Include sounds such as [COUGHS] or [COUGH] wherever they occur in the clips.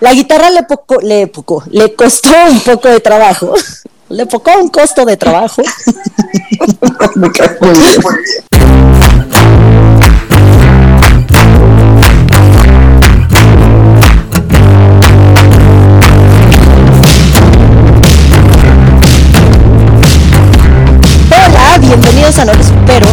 La guitarra le poco, le poco, le costó un poco de trabajo. [LAUGHS] Le pocó un costo de trabajo. [LAUGHS] Hola, bienvenidos a No Supero,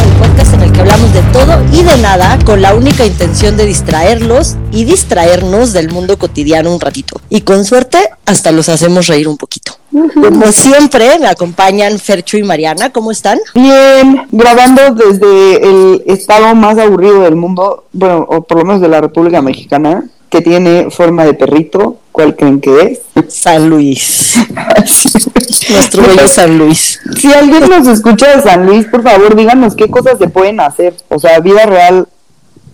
hablamos de todo y de nada con la única intención de distraerlos y distraernos del mundo cotidiano un ratito. Y con suerte hasta los hacemos reír un poquito. Como siempre, me acompañan Fercho y Mariana. ¿Cómo están? Bien, grabando desde el estado más aburrido del mundo, bueno, o por lo menos de la República Mexicana, que tiene forma de perrito. ¿Cuál creen que es? San Luis. [LAUGHS] Nuestro bello San Luis. Si alguien nos escucha de San Luis, por favor, díganos qué cosas se pueden hacer. O sea, vida real,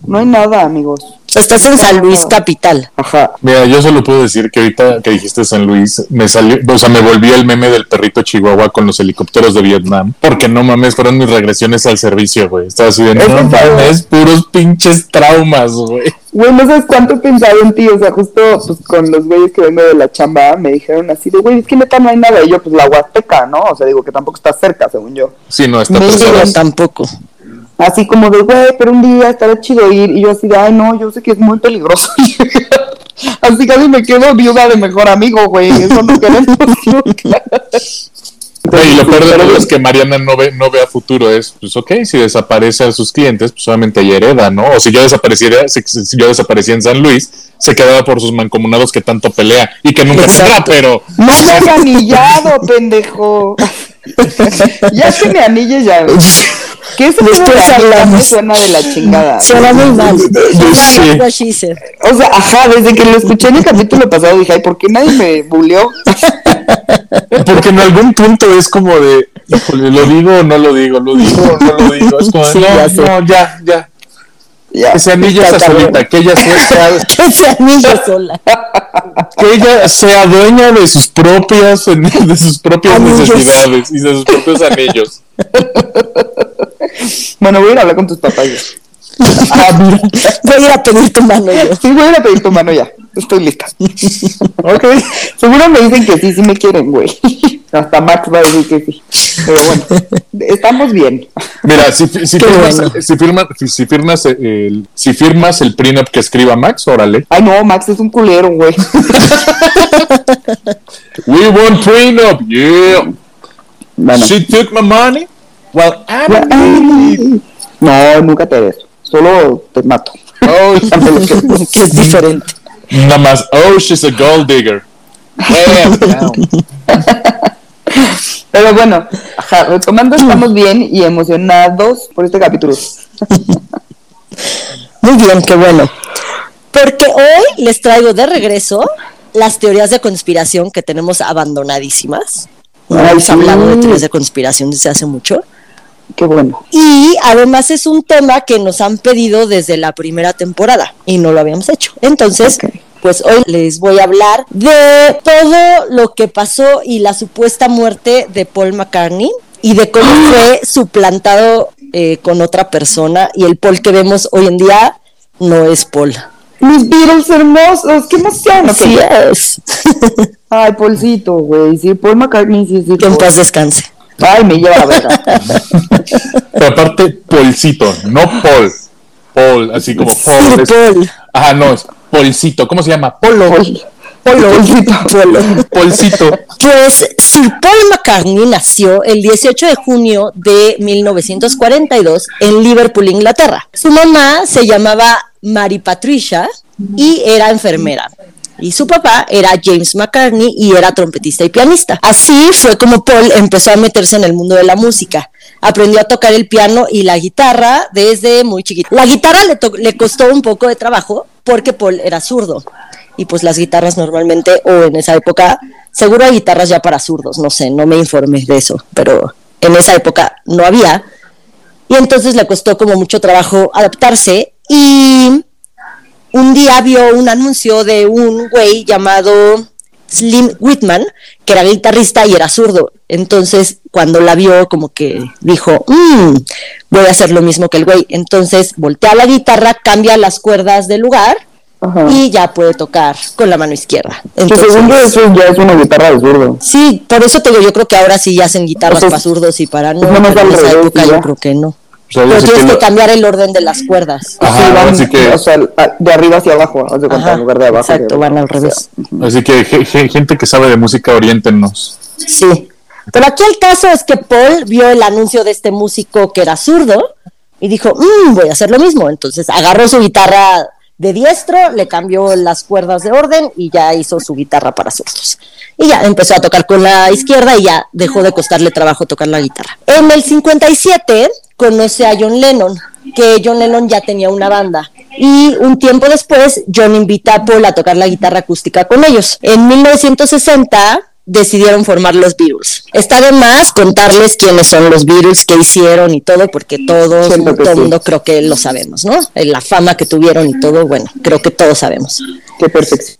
no hay nada, amigos. Estás en San Luis capital. Ajá. Mira, yo solo puedo decir que ahorita que dijiste San Luis, me salió, o sea, me volvió el meme del perrito chihuahua con los helicópteros de Vietnam, porque no mames, fueron mis regresiones al servicio, güey. Estaba así de, no mames, puros pinches traumas, güey. Güey, no sabes cuánto he pensado en ti, o sea, justo pues, con los güeyes que vengo de la chamba, me dijeron así de, güey, es que neta no hay nada, y yo, pues la Huasteca, ¿no? O sea, digo que tampoco está cerca, según yo. Sí, no, está yo tampoco. Así como de, güey, pero un día estará chido ir. Y yo así de, ay, no, yo sé que es muy peligroso. [LAUGHS] así casi me quedo viuda de mejor amigo, güey. Eso no queremos [LAUGHS] y lo peor de todo es que Mariana no ve, no ve a futuro, es, pues ok, si desaparece a sus clientes, pues solamente ella hereda, ¿no? O si yo desapareciera, si, si yo desaparecía en San Luis, se quedaba por sus mancomunados que tanto pelea y que nunca Exacto. tendrá, pero No [LAUGHS] [LAUGHS] me has anillado, pendejo. ya que me anilles ya. ¿Qué es eso Después hablamos. Suena de la chingada. [LAUGHS] Suena muy mal. She said. O sea, ajá, desde que lo escuché en el capítulo pasado dije, ay, ¿por qué nadie me buleó? [LAUGHS] Porque en algún punto es como de, híjole, lo digo o no lo digo, lo digo o no lo digo. Es como, de, Sí, no, ya sé. no, ya, ya. Ya. Que se anille esa solita, que ella sea, [LAUGHS] Que se anille [LAUGHS] sola. que ella sea dueña de sus propias, [LAUGHS] de sus propias Anillos. necesidades y de sus propios anillos. Bueno, voy a ir a hablar con tus papás. Ah. Voy a ir a pedir tu mano yo. Sí, voy a ir a pedir tu mano ya. Estoy lista. [LAUGHS] Ok. Seguro me dicen que sí, sí me quieren, güey. [LAUGHS] Hasta Max va a decir que sí. Pero bueno, estamos bien. Mira, si, firmas, bueno. si, firma- si firmas el, si firmas el prenup que escriba Max, órale. Ay, no, Max es un culero, güey. [LAUGHS] We want prenup, yeah. Bueno. She took my money. Well, I'm No, nunca te des. Solo te mato. Oh, es diferente. Nada más, oh, she's a gold digger. [LAUGHS] Pero bueno, ajá, retomando, estamos bien y emocionados por este capítulo. Muy bien, qué bueno. Porque hoy les traigo de regreso las teorías de conspiración que tenemos abandonadísimas. No Ay, hemos sí. hablado de teorías de conspiración desde hace mucho. Qué bueno. Y además es un tema que nos han pedido desde la primera temporada y no lo habíamos hecho. Entonces, pues hoy les voy a hablar de todo lo que pasó y la supuesta muerte de Paul McCartney y de cómo [GASPS] fue suplantado eh, con otra persona y el Paul que vemos hoy en día no es Paul. Mis Beatles hermosos, qué emoción. Así es. [LAUGHS] Ay, Paulcito, güey. Sí, Paul McCartney, sí, sí. que en paz descanse. Ay, me lleva a ver. [LAUGHS] Pero aparte, Polcito, no Paul. Paul, así como Paul. Sí, Paul. Ajá, no, es Polcito. ¿Cómo se llama? Polo. Paul. Paulcito. Paul. Polcito. Pues Sir Paul McCartney nació el 18 de junio de 1942 en Liverpool, Inglaterra. Su mamá se llamaba Mary Patricia y era enfermera. Y su papá era James McCartney y era trompetista y pianista. Así fue como Paul empezó a meterse en el mundo de la música. Aprendió a tocar el piano y la guitarra desde muy chiquito. La guitarra le, costó un poco de trabajo porque Paul era zurdo. Y pues las guitarras normalmente, o en esa época, seguro hay guitarras ya para zurdos, no sé, no me informé de eso, pero en esa época no había. Y entonces le costó como mucho trabajo adaptarse y un día vio un anuncio de un güey llamado Slim Whitman, que era guitarrista y era zurdo. Entonces, cuando la vio, como que dijo, "Mm, voy a hacer lo mismo que el güey. Entonces, voltea la guitarra, cambia las cuerdas del lugar Ajá. y ya puede tocar con la mano izquierda. Que Entonces, según yo eso ya es una guitarra de zurdo. sí, por eso te digo, yo creo que ahora sí ya hacen guitarras O sea, para zurdos y para no, es nomás pero en esa época yo creo que no. O sea, Pero tienes que cambiar el orden de las cuerdas. Ajá, Sí, van, así que- o sea, de arriba hacia abajo, haz de cuenta, Ajá, en lugar de abajo. exacto, van al revés. Así que ge- ge- gente que sabe de música, oriéntenos. Sí. Pero aquí el caso es que Paul vio el anuncio de este músico que era zurdo y dijo, "Mm, voy a hacer lo mismo. Entonces agarró su guitarra de diestro, le cambió las cuerdas de orden y ya hizo su guitarra para zurdos. Y ya empezó a tocar con la izquierda y ya dejó de costarle trabajo tocar la guitarra. En el 57 conoce a John Lennon, que John Lennon ya tenía una banda. Y un tiempo después, John invita a Paul a tocar la guitarra acústica con ellos. En 1960 decidieron formar los Beatles. Está de más contarles quiénes son los Beatles, qué hicieron y todo, porque todos, Siento todo el sí. mundo creo que lo sabemos, ¿no? Eh, La fama que tuvieron y todo, bueno, creo que todos sabemos. Qué perfección.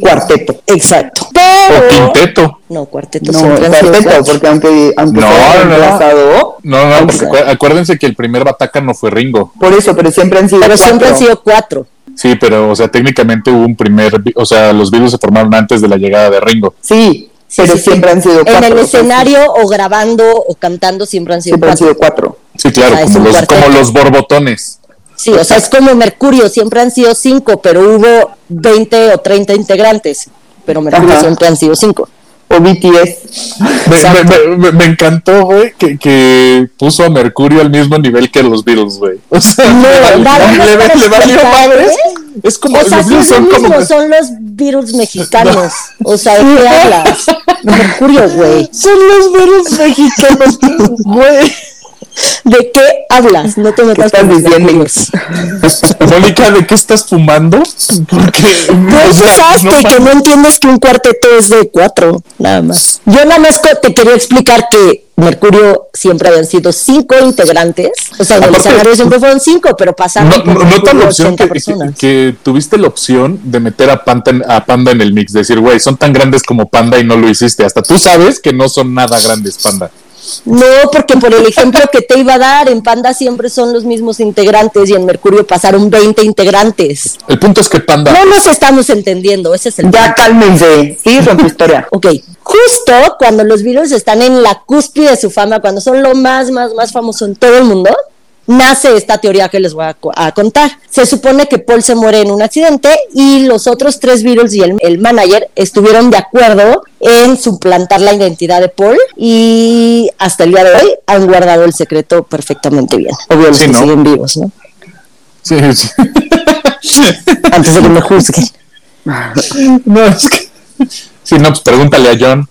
Cuarteto. Exacto. O quinteto. No, cuarteto No, cuarteto, cuatro. porque aunque, aunque No, no. reemplazado, No, no, porque acu- acuérdense que el primer Bataca no fue Ringo. por eso, pero siempre han sido Pero siempre han cuatro. sido cuatro. Sí, pero, o sea, técnicamente hubo un primer, o sea, los Beatles se formaron antes de la llegada de Ringo. Sí, pero sí, sí. siempre han sido cuatro. En el o sea, escenario o grabando o cantando siempre han sido Siempre han cuatro. sido cuatro. Sí, claro, Ah, como los, como los borbotones. Sí, o sea, es como Mercurio, siempre han sido cinco, pero hubo 20 o 30 integrantes, pero Mercurio Ajá. siempre han sido cinco. O BTS. Me, me- me- me encantó, güey, que, que puso a Mercurio al mismo nivel que los Beatles, güey. O sea, No, le, le- para le valió madres. ¿eh? Es como, O sea, los sí son mismo, como... son los Beatles [LAUGHS] mexicanos. O sea, ¿de qué hablas? Mercurio, güey. Son los Beatles mexicanos, güey. ¿De qué hablas? No te metas estás con los diciendo? Mercurios. [LAUGHS] Mónica, ¿de qué estás fumando? Porque, Pues usaste no que no entiendes que un cuarteto es de cuatro, nada más. Yo nada más te quería explicar que Mercurio siempre habían sido cinco integrantes. O sea, en el Aparte- escenario siempre fueron cinco, pero pasaron No, no, nota Mercurio la opción 80 que, que- personas. que tuviste la opción de meter a Panda, en, a Panda en el mix, decir, güey, son tan grandes como Panda y no lo hiciste. Hasta tú sabes que no son nada grandes, Panda. No, porque por el ejemplo que te iba a dar, en Panda siempre son los mismos integrantes y en Mercurio pasaron 20 integrantes. El punto es que Panda... No nos estamos entendiendo, ese es el Ya cálmense. Con tu [LAUGHS] historia. Ok, justo cuando los Beatles están en la cúspide de su fama, cuando son lo más, más, más famoso en todo el mundo, nace esta teoría que les voy a, a contar. Se supone que Paul se muere en un accidente y los otros tres Beatles y el, el manager estuvieron de acuerdo en suplantar la identidad de Paul y hasta el día de hoy han guardado el secreto perfectamente bien. Obvio, los Sí, que ¿no? siguen vivos, ¿no? Sí, sí. [LAUGHS] Antes de que me juzguen. no, es que... Sí, no, pues pregúntale a John.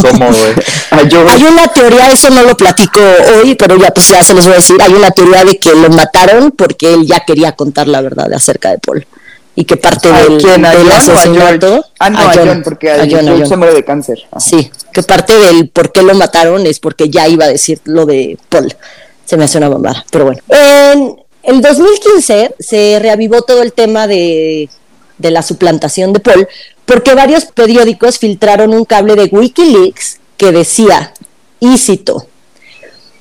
¿Cómo, güey? [LAUGHS] Hay una teoría, eso no lo platico hoy, pero ya pues ya se los voy a decir. Hay una teoría de que lo mataron porque él ya quería contar la verdad acerca de Paul. Y que parte ¿a del, quién? ¿A del John a asesinato. Ah, no, a John, porque a, a John, a George John. se muere de cáncer. Ah. Sí, que parte del por qué lo mataron es porque ya iba a decir lo de Paul. Se me hace una mamada, pero bueno. En el 2015 se reavivó todo el tema de, de la suplantación de Paul porque varios periódicos filtraron un cable de Wikileaks que decía, y cito,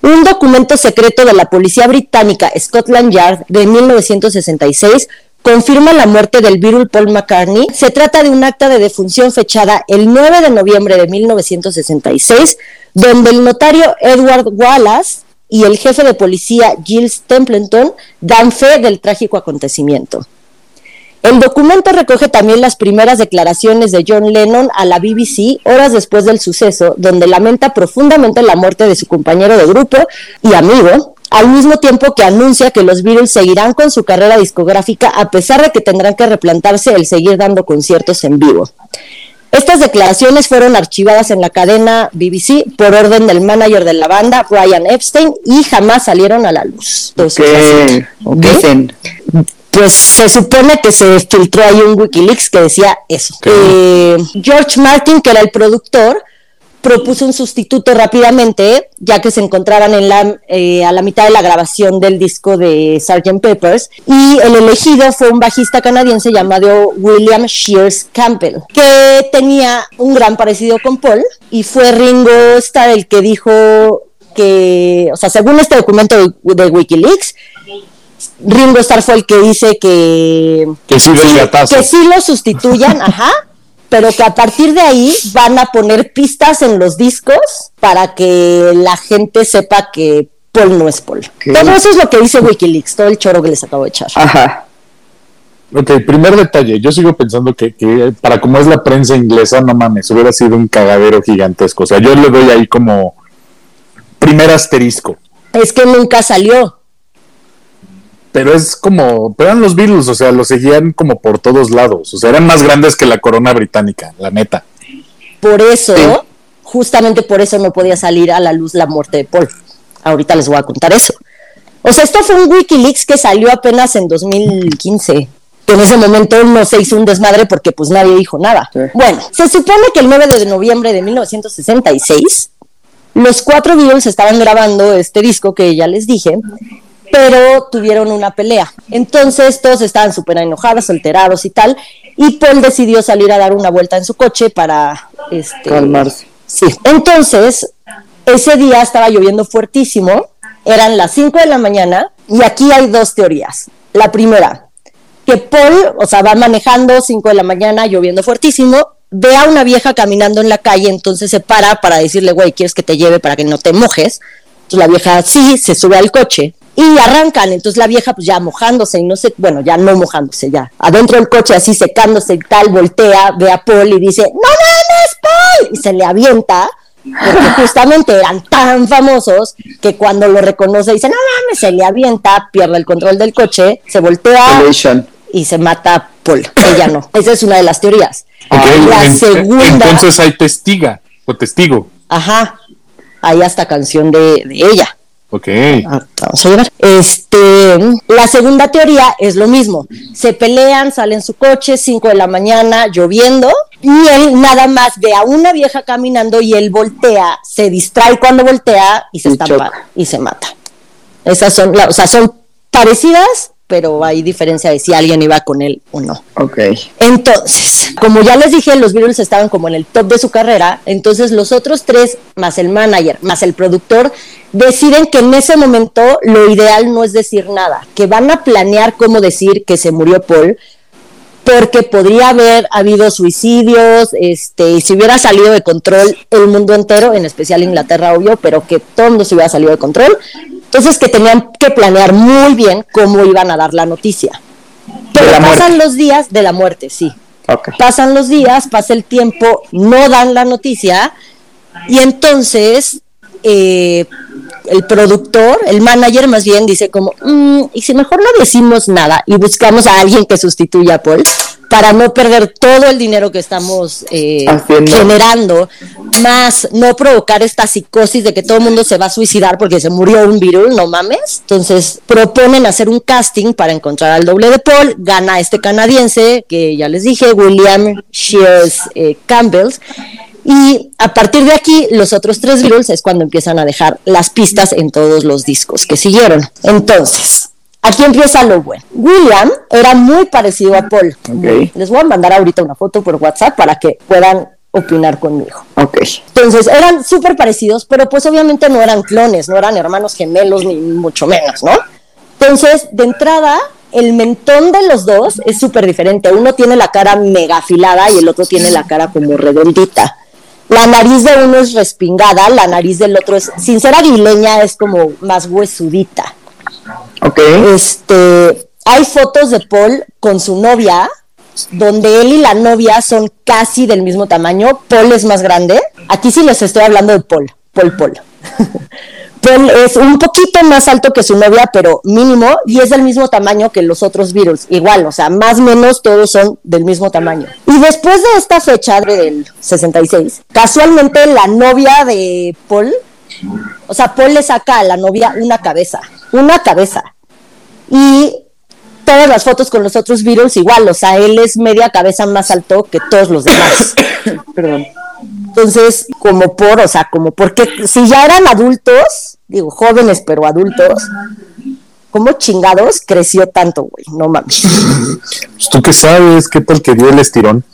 un documento secreto de la policía británica Scotland Yard de 1966 confirma la muerte del Beatle Paul McCartney. Se trata de un acta de defunción fechada el 9 de noviembre de 1966, donde el notario Edward Wallace y el jefe de policía Giles Templeton dan fe del trágico acontecimiento. El documento recoge también las primeras declaraciones de John Lennon a la BBC horas después del suceso, donde lamenta profundamente la muerte de su compañero de grupo y amigo, al mismo tiempo que anuncia que los Beatles seguirán con su carrera discográfica a pesar de que tendrán que replantarse el seguir dando conciertos en vivo. Estas declaraciones fueron archivadas en la cadena BBC por orden del manager de la banda, Brian Epstein, y jamás salieron a la luz. Entonces, pues se supone que se filtró ahí un Wikileaks que decía eso. Eh, George Martin, que era el productor, propuso un sustituto rápidamente, ya que se encontraban en la, eh, a la mitad de la grabación del disco de Sgt. Peppers, y el elegido fue un bajista canadiense llamado William Shears Campbell, que tenía un gran parecido con Paul, y fue Ringo Starr el que dijo que, o sea, según este documento de, de Wikileaks, Ringo Starr fue el que dice que Que sí gatazo. que sí lo sustituyan, ajá, pero que a partir de ahí van a poner pistas en los discos para que la gente sepa que Paul no es Paul. Todo eso es lo que dice Wikileaks, todo el choro que les acabo de echar. Ajá. Ok, primer detalle. Yo sigo pensando que, que para como es la prensa inglesa, no mames, hubiera sido un cagadero gigantesco. O sea, yo le doy ahí como primer asterisco. Es que nunca salió. Pero es como, pero eran los Beatles, o sea, lo seguían como por todos lados. O sea, eran más grandes que la corona británica, la neta. Por eso, Sí. justamente por eso no podía salir a la luz la muerte de Paul. Ahorita les voy a contar eso. O sea, esto fue un Wikileaks que salió apenas en 2015. Que en ese momento no se hizo un desmadre porque pues nadie dijo nada. Sí. Bueno, se supone que el 9 de noviembre de 1966 los cuatro Beatles estaban grabando este disco que ya les dije, pero tuvieron una pelea. Entonces todos estaban súper enojados, alterados y tal, y Paul decidió salir a dar una vuelta en su coche para este, Calmarse. Sí. Entonces, ese día estaba lloviendo fuertísimo, eran las 5 de la mañana, y aquí hay dos teorías. La primera, que Paul, o sea, va manejando 5 de la mañana, lloviendo fuertísimo, ve a una vieja caminando en la calle, entonces se para para decirle, güey, ¿quieres que te lleve para que no te mojes? Entonces la vieja sí, se sube al coche y arrancan, entonces la vieja pues ya mojándose y no sé, bueno, ya no mojándose, ya adentro del coche así secándose y tal, voltea, ve a Paul y dice, no mames, Paul, y se le avienta. Porque [LAUGHS] justamente eran tan famosos que cuando lo reconoce dice, no mames, se le avienta, pierde el control del coche, se voltea, Elation. y se mata a Paul. Ella no. Esa es una de las teorías. La en- segunda, Entonces hay testiga o testigo. ajá, hay hasta canción de, de ella. Ok. Ah, Vamos a llevar. Este, la segunda teoría es lo mismo. Se pelean, salen su coche, 5 de la mañana, lloviendo, y él nada más ve a una vieja caminando y él voltea, se distrae cuando voltea y se Y estampa choca. y se mata. Esas son, la- o sea, son parecidas, pero hay diferencia de si alguien iba con él o no. Ok. Entonces, como ya les dije, los Beatles estaban como en el top de su carrera, entonces los otros tres, más el manager, más el productor, deciden que en ese momento lo ideal no es decir nada, que van a planear cómo decir que se murió Paul, porque podría haber habido suicidios, este, y si hubiera salido de control el mundo entero, en especial Inglaterra, obvio, pero que todo el mundo se hubiera salido de control. Entonces que tenían que planear muy bien cómo iban a dar la noticia. Pero la pasan los días de la muerte, sí. Pasan los días, pasa el tiempo, no dan la noticia, y entonces eh, el productor, el manager más bien, dice como, "Mm, y si mejor no decimos nada y buscamos a alguien que sustituya a Paul para no perder todo el dinero que estamos eh, generando, más no provocar esta psicosis de que todo el mundo se va a suicidar porque se murió un virus, no mames. Entonces proponen hacer un casting para encontrar al doble de Paul, gana este canadiense que ya les dije, William Shears eh, Campbell. Y a partir de aquí, los otros tres Beatles es cuando empiezan a dejar las pistas en todos los discos que siguieron. Entonces, aquí empieza lo bueno. William era muy parecido a Paul. Les voy a mandar ahorita una foto por WhatsApp para que puedan opinar conmigo. Ok. Entonces eran súper parecidos, pero pues obviamente no eran clones, no eran hermanos gemelos, ni mucho menos, ¿no? Entonces, de entrada, el mentón de los dos es súper diferente. Uno tiene la cara mega afilada y el otro tiene la cara como redondita. La nariz de uno es respingada, la nariz del otro es, sin ser aguileña, es como más huesudita. Ok. Este, hay fotos de Paul con su novia, donde él y la novia son casi del mismo tamaño. Paul es más grande. Aquí sí les estoy hablando de Paul, Paul Paul. [LAUGHS] Paul es un poquito más alto que su novia, pero mínimo, y es del mismo tamaño que los otros Beatles. Igual, o sea, más o menos todos son del mismo tamaño. Y después de esta fecha del 66, casualmente la novia de Paul, o sea, Paul le saca a la novia una cabeza, una cabeza. Y todas las fotos con los otros Beatles igual, o sea, él es media cabeza más alto que todos los demás. [COUGHS] Perdón. Entonces, como por, o sea, como porque si ya eran adultos, digo, jóvenes pero adultos, ¿cómo chingados creció tanto, güey? No mames. Pues, ¿Tú qué sabes? ¿Qué tal que dio el estirón?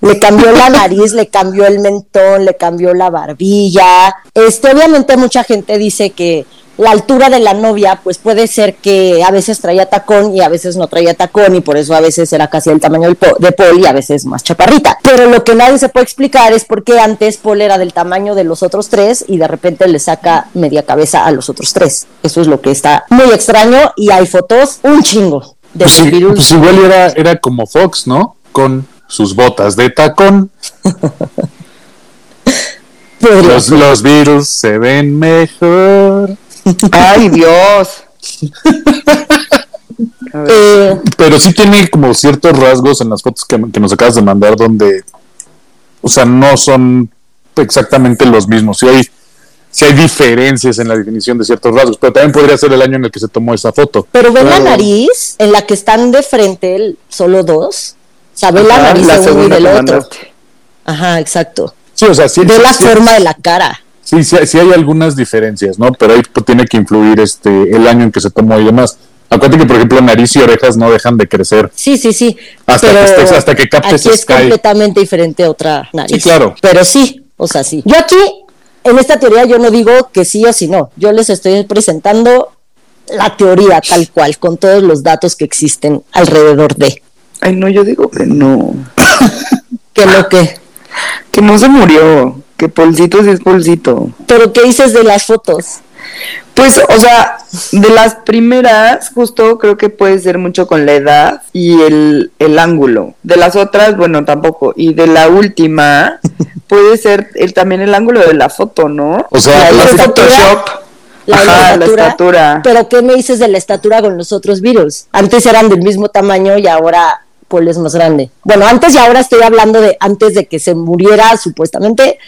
Le cambió la nariz, le cambió el mentón, le cambió la barbilla. Este, obviamente mucha gente dice que la altura de la novia, pues puede ser que a veces traía tacón y a veces no traía tacón y por eso a veces era casi el tamaño de Paul y a veces más chaparrita. Pero lo que nadie se puede explicar es por qué antes Paul era del tamaño de los otros tres y de repente le saca media cabeza a los otros tres. Eso es lo que está muy extraño y hay fotos un chingo de pues, pues igual era, era como Fox, ¿no? Con sus botas de tacón. [LAUGHS] los, los Beatles se ven mejor. Ay, Dios. [LAUGHS] Eh, pero sí tiene como ciertos rasgos en las fotos que, nos acabas de mandar donde, o sea, no son exactamente los mismos. Sí hay, sí hay diferencias en la definición de ciertos rasgos, pero también podría ser el año en el que se tomó esa foto. Pero ven la nariz, en la que están de frente solo dos, sabe la nariz de uno y del otro. Ajá, exacto. Sí, o sea, sí, Ve la forma de la cara. Sí, sí, sí hay algunas diferencias, ¿no? Pero ahí tiene que influir este el año en que se tomó y demás. Acuérdate que, por ejemplo, nariz y orejas no dejan de crecer. Sí, sí, sí. Hasta que, estés, hasta que captes aquí es completamente diferente a otra nariz. Sí, claro. Pero sí, o sea, sí. Yo aquí, en esta teoría, yo no digo que sí o sí no. Yo les estoy presentando la teoría tal cual, con todos los datos que existen alrededor de. Ay, no, yo digo que no. [LAUGHS] ¿Que lo que? Que no se murió que Polcito sí es Polcito. ¿Pero qué dices de las fotos? Pues, o sea, de las primeras, justo creo que puede ser mucho con la edad y el, el ángulo. De las otras, bueno, tampoco. Y de la última, [LAUGHS] puede ser el, también el ángulo de la foto, ¿no? O sea, la, Photoshop. La, la, estatura. Pero ¿qué me dices de la estatura con los otros virus? Antes eran del mismo tamaño y ahora Paul es más grande. Bueno, antes y ahora estoy hablando de antes de que se muriera supuestamente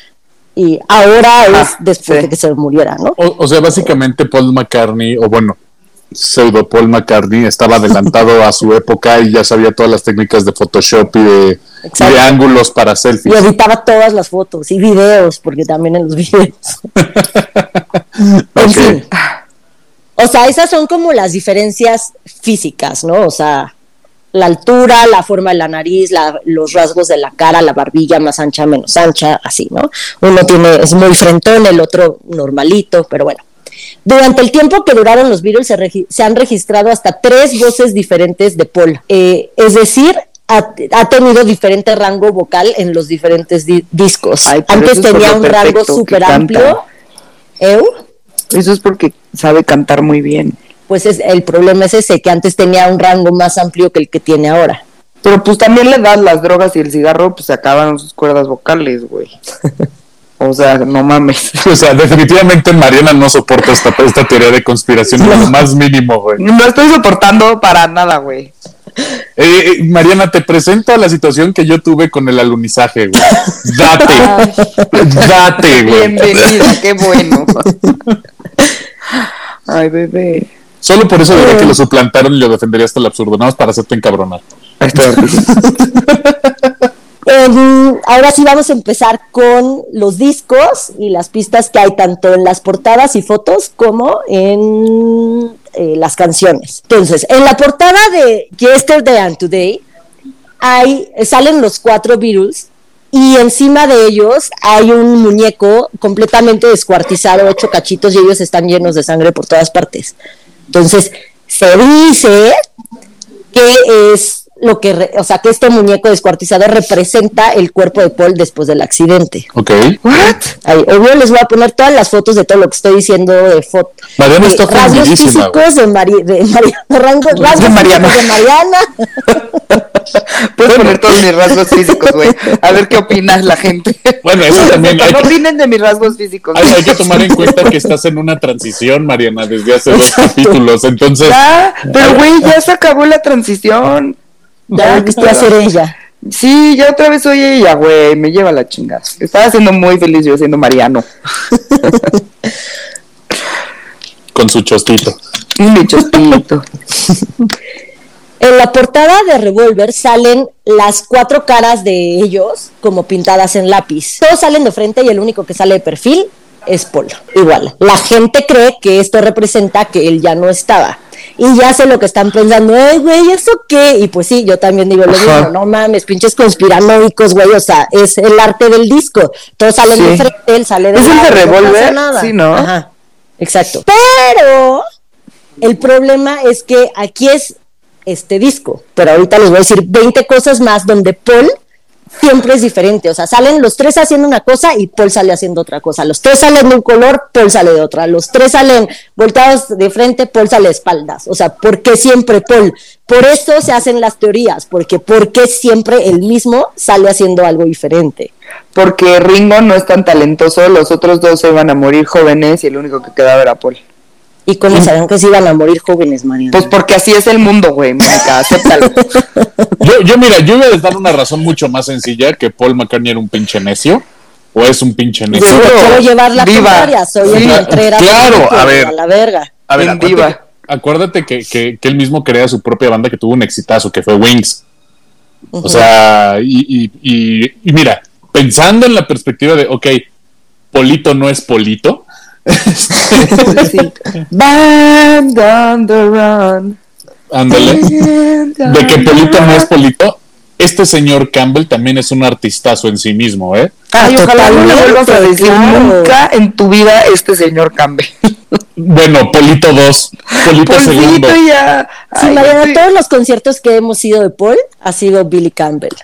y ahora es después de que se muriera, ¿no? O, sea, básicamente Paul McCartney, o bueno, pseudo Paul McCartney estaba adelantado a su época y ya sabía todas las técnicas de Photoshop y de, ángulos para selfies. Y editaba todas las fotos y videos, porque también en los videos. [LAUGHS] en fin. O sea, esas son como las diferencias físicas, ¿no? O sea, la altura, la forma de la nariz, los rasgos de la cara, la barbilla más ancha, menos ancha, así, ¿no? Uno tiene, es muy frentón, el otro normalito, pero bueno. Durante el tiempo que duraron los Beatles se, han registrado hasta tres voces diferentes de Paul. Eh, es decir, ha, tenido diferente rango vocal en los diferentes discos. Antes tenía un rango súper amplio. Eso es porque sabe cantar muy bien pues es, el problema es ese, que antes tenía un rango más amplio que el que tiene ahora. Pero pues también le das las drogas y el cigarro, pues se acaban sus cuerdas vocales, güey. [LAUGHS] O sea, no mames. [LAUGHS] O sea, definitivamente Mariana no soporta esta, esta teoría de conspiración, lo más mínimo, güey. No estoy soportando para nada, güey. Eh, eh, Mariana, te presento a la situación que yo tuve con el alunizaje, güey. Date. [LAUGHS] Date, güey. Bienvenida, qué bueno. Ay, bebé. Solo por eso diría que lo suplantaron y lo defendería hasta el absurdo, nada más para hacerte encabronar. [LAUGHS] Ahora sí vamos a empezar con los discos y las pistas que hay tanto en las portadas y fotos como en eh, las canciones. Entonces, en la portada de Yesterday and Today hay, salen los cuatro Beatles y encima de ellos hay un muñeco completamente descuartizado, ocho cachitos y ellos están llenos de sangre por todas partes. Entonces, se dice que es lo que, o sea, que este muñeco descuartizado representa el cuerpo de Paul después del accidente. Ok. ¿What? Ahí, obvio les voy a poner todas las fotos de todo lo que estoy diciendo de fotos. Mariana está rasgos físicos de, Mari de, [LAUGHS] rasgos, de Mariana. de Mariana. [LAUGHS] Puedes poner todos mis rasgos físicos, güey. A ver qué opinas la gente. Bueno, eso [LAUGHS] también. no opinen de mis rasgos físicos. Hay, que tomar en cuenta que estás en una transición, Mariana, desde hace dos capítulos. Entonces. Ya, pero güey, ya se acabó la transición. Ya viste a ser ella. Sí, ya otra vez soy ella, güey. Me lleva la chingada. Estaba siendo muy feliz yo siendo Mariano. [LAUGHS] Con su chostito. Mi chostito. [LAUGHS] En la portada de Revolver salen las cuatro caras de ellos como pintadas en lápiz. Todos salen de frente y el único que sale de perfil es Paul. Igual, la gente cree que esto representa que él ya no estaba. Y ya sé lo que están pensando, ay, güey, ¿eso qué? Y pues sí, yo también digo lo mismo, no mames, pinches conspiranoicos, güey, o sea, es el arte del disco. Todos salen de frente, él sale de ¿Es el de Revolver? No Sí, ¿no? Ajá. Exacto. Pero el problema es que aquí es este disco, pero ahorita les voy a decir 20 cosas más donde Paul siempre es diferente, o sea, salen los tres haciendo una cosa y Paul sale haciendo otra cosa, los tres salen de un color, Paul sale de otra, los tres salen voltados de frente, Paul sale de espaldas, o sea, ¿por qué siempre Paul? Por eso se hacen las teorías, porque ¿por qué siempre el mismo sale haciendo algo diferente? Porque Ringo no es tan talentoso, los otros dos se van a morir jóvenes y el único que quedaba era Paul. ¿Y cómo saben que se iban a morir jóvenes, Mariana? Pues porque así es el mundo, güey, Mónica, acéptalo. [LAUGHS] Yo, yo, mira, yo iba a dar una razón mucho más sencilla que Paul McCartney era un pinche necio. O es un pinche necio. Yo no quiero llevar la contraria, soy Sí, el Contreras. claro, a ver. A la verga. A ver, Bien acuérdate, diva. acuérdate que, que, que él mismo crea su propia banda que tuvo un exitazo, que fue Wings. O sea, y, y, y, y mira, pensando en la perspectiva de, ok, Polito no es Polito. Band on the run. Ándale. De que Polito no es Polito. Este señor Campbell también es un artistazo en sí mismo, ¿eh? Ay, ojalá no le vuelvas a decir claro. nunca en tu vida este señor Campbell. Bueno, Polito 2, Polito segundo. Polvito ya. Sí, Ay, sí. todos los conciertos que hemos ido de Paul ha sido Billy Campbell.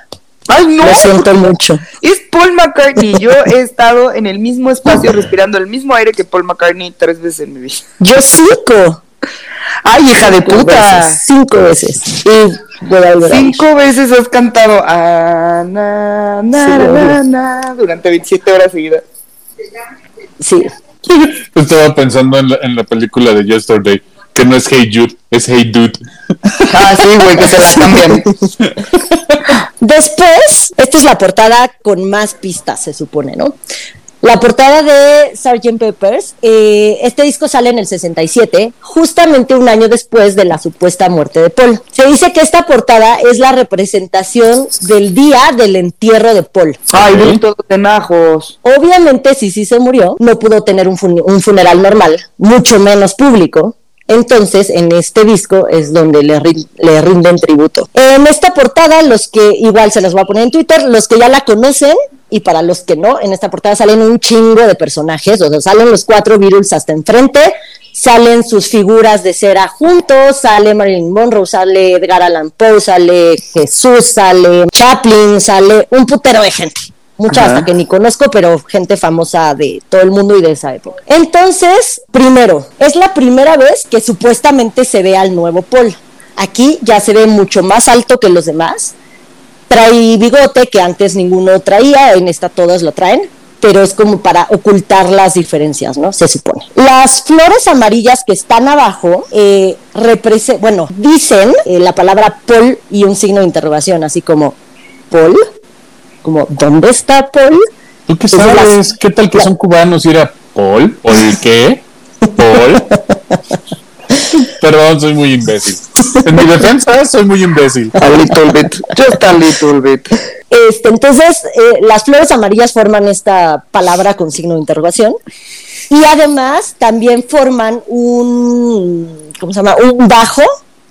Ay, no. Lo siento mucho. Es Paul McCartney. Yo he estado en el mismo espacio respirando el mismo aire que Paul McCartney tres veces en mi vida. Yo cinco. Ay, hija de puta. veces, cinco veces. Y voy a volver a ir. Cinco veces has cantado ah, na, na, Sí, na, obvio. na, durante 27 horas seguidas. Sí. Estaba pensando en la, en la película de Yesterday, que no es Hey Jude, es Hey Dude. Ah, sí, güey, que se la cambian. Después, esta es la portada con más pistas, se supone, ¿no? La portada de Sgt. Peppers, eh, este disco sale en el 67, justamente un año después de la supuesta muerte de Paul. Se dice que esta portada es la representación del día del entierro de Paul. Ay, Ok. de tenajos. Obviamente, si sí se murió, no pudo tener un, fun- un funeral normal, mucho menos público. Entonces, en este disco es donde le, rin- le rinden tributo. En esta portada, los que igual se los voy a poner en Twitter, los que ya la conocen y para los que no, en esta portada salen un chingo de personajes, o sea, salen los cuatro Beatles hasta enfrente, salen sus figuras de cera juntos, sale Marilyn Monroe, sale Edgar Allan Poe, sale Jesús, sale Chaplin, sale un putero de gente. Mucha Ajá. hasta que ni conozco, pero gente famosa de todo el mundo y de esa época. Entonces, primero, es la primera vez que supuestamente se ve al nuevo Paul. Aquí ya se ve mucho más alto que los demás. Trae bigote que antes ninguno traía, en esta todos lo traen, pero es como para ocultar las diferencias, ¿no? Se supone. Las flores amarillas que están abajo, eh, bueno, dicen eh, la palabra Paul y un signo de interrogación, así como Paul, como ¿dónde está Paul? ¿Tú qué sabes? las- ¿Qué tal que la- son cubanos y era Paul? ¿O el qué? ¿Paul? [LAUGHS] Perdón, soy muy imbécil. En mi defensa, soy muy imbécil. A little bit. Just a little bit. Este, entonces, eh, las flores amarillas forman esta palabra con signo de interrogación. Y además también forman un, ¿cómo se llama? Un bajo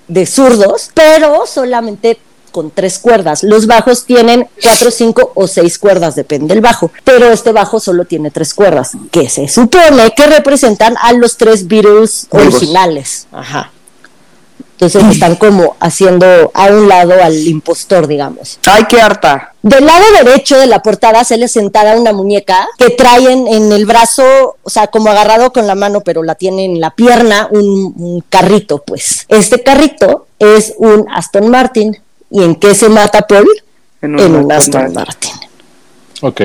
de zurdos, pero solamente con tres cuerdas. Los bajos tienen cuatro, cinco o seis cuerdas, depende del bajo. Pero este bajo solo tiene tres cuerdas, que se supone que representan a los tres Beatles originales. Ajá. Entonces están como haciendo a un lado al impostor, digamos. Ay, qué harta. Del lado derecho de la portada se le sentada una muñeca que trae en, en el brazo, o sea, como agarrado con la mano, pero la tiene en la pierna, un, un carrito, pues. Este carrito es un Aston Martin. ¿Y en qué se mata Paul? En En un Aston Martin. Martin. Ok.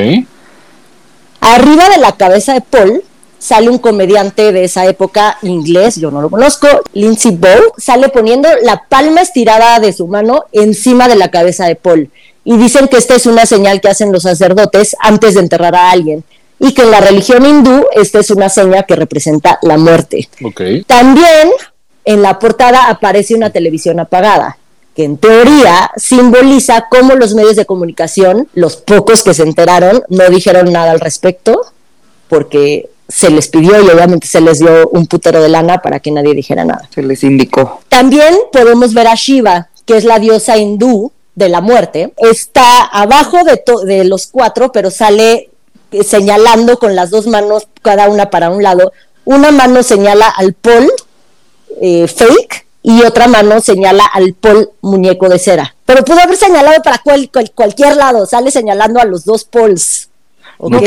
Arriba de la cabeza de Paul sale un comediante de esa época inglés, yo no lo conozco, Lindsay Bow, sale poniendo la palma estirada de su mano encima de la cabeza de Paul. Y dicen que esta es una señal que hacen los sacerdotes antes de enterrar a alguien. Y que en la religión hindú esta es una seña que representa la muerte. Ok. También en la portada aparece una televisión apagada, que en teoría simboliza cómo los medios de comunicación, los pocos que se enteraron, no dijeron nada al respecto, porque se les pidió y obviamente se les dio un putero de lana para que nadie dijera nada. Se les indicó. También podemos ver a Shiva, que es la diosa hindú de la muerte. Está abajo de, de los cuatro, pero sale señalando con las dos manos, cada una para un lado, una mano señala al Paul eh, fake y otra mano señala al Paul muñeco de cera. Pero pudo haber señalado para cualquier lado, sale señalando a los dos Pauls. ¿ok? [LAUGHS]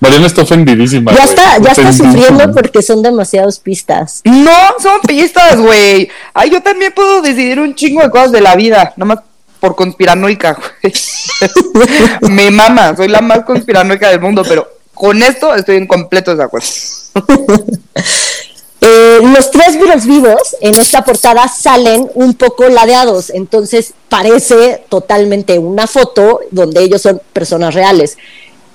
Mariana está ofendidísima. Ya está, ya está sufriendo porque son demasiadas pistas. No, son pistas, güey. Ay, yo también puedo decidir un chingo de cosas de la vida, nomás por conspiranoica, güey. [LAUGHS] Me mama, soy la más conspiranoica del mundo, pero con esto estoy en completo desacuerdo. [LAUGHS] Los tres virus vivos en esta portada salen un poco ladeados, entonces parece totalmente una foto donde ellos son personas reales.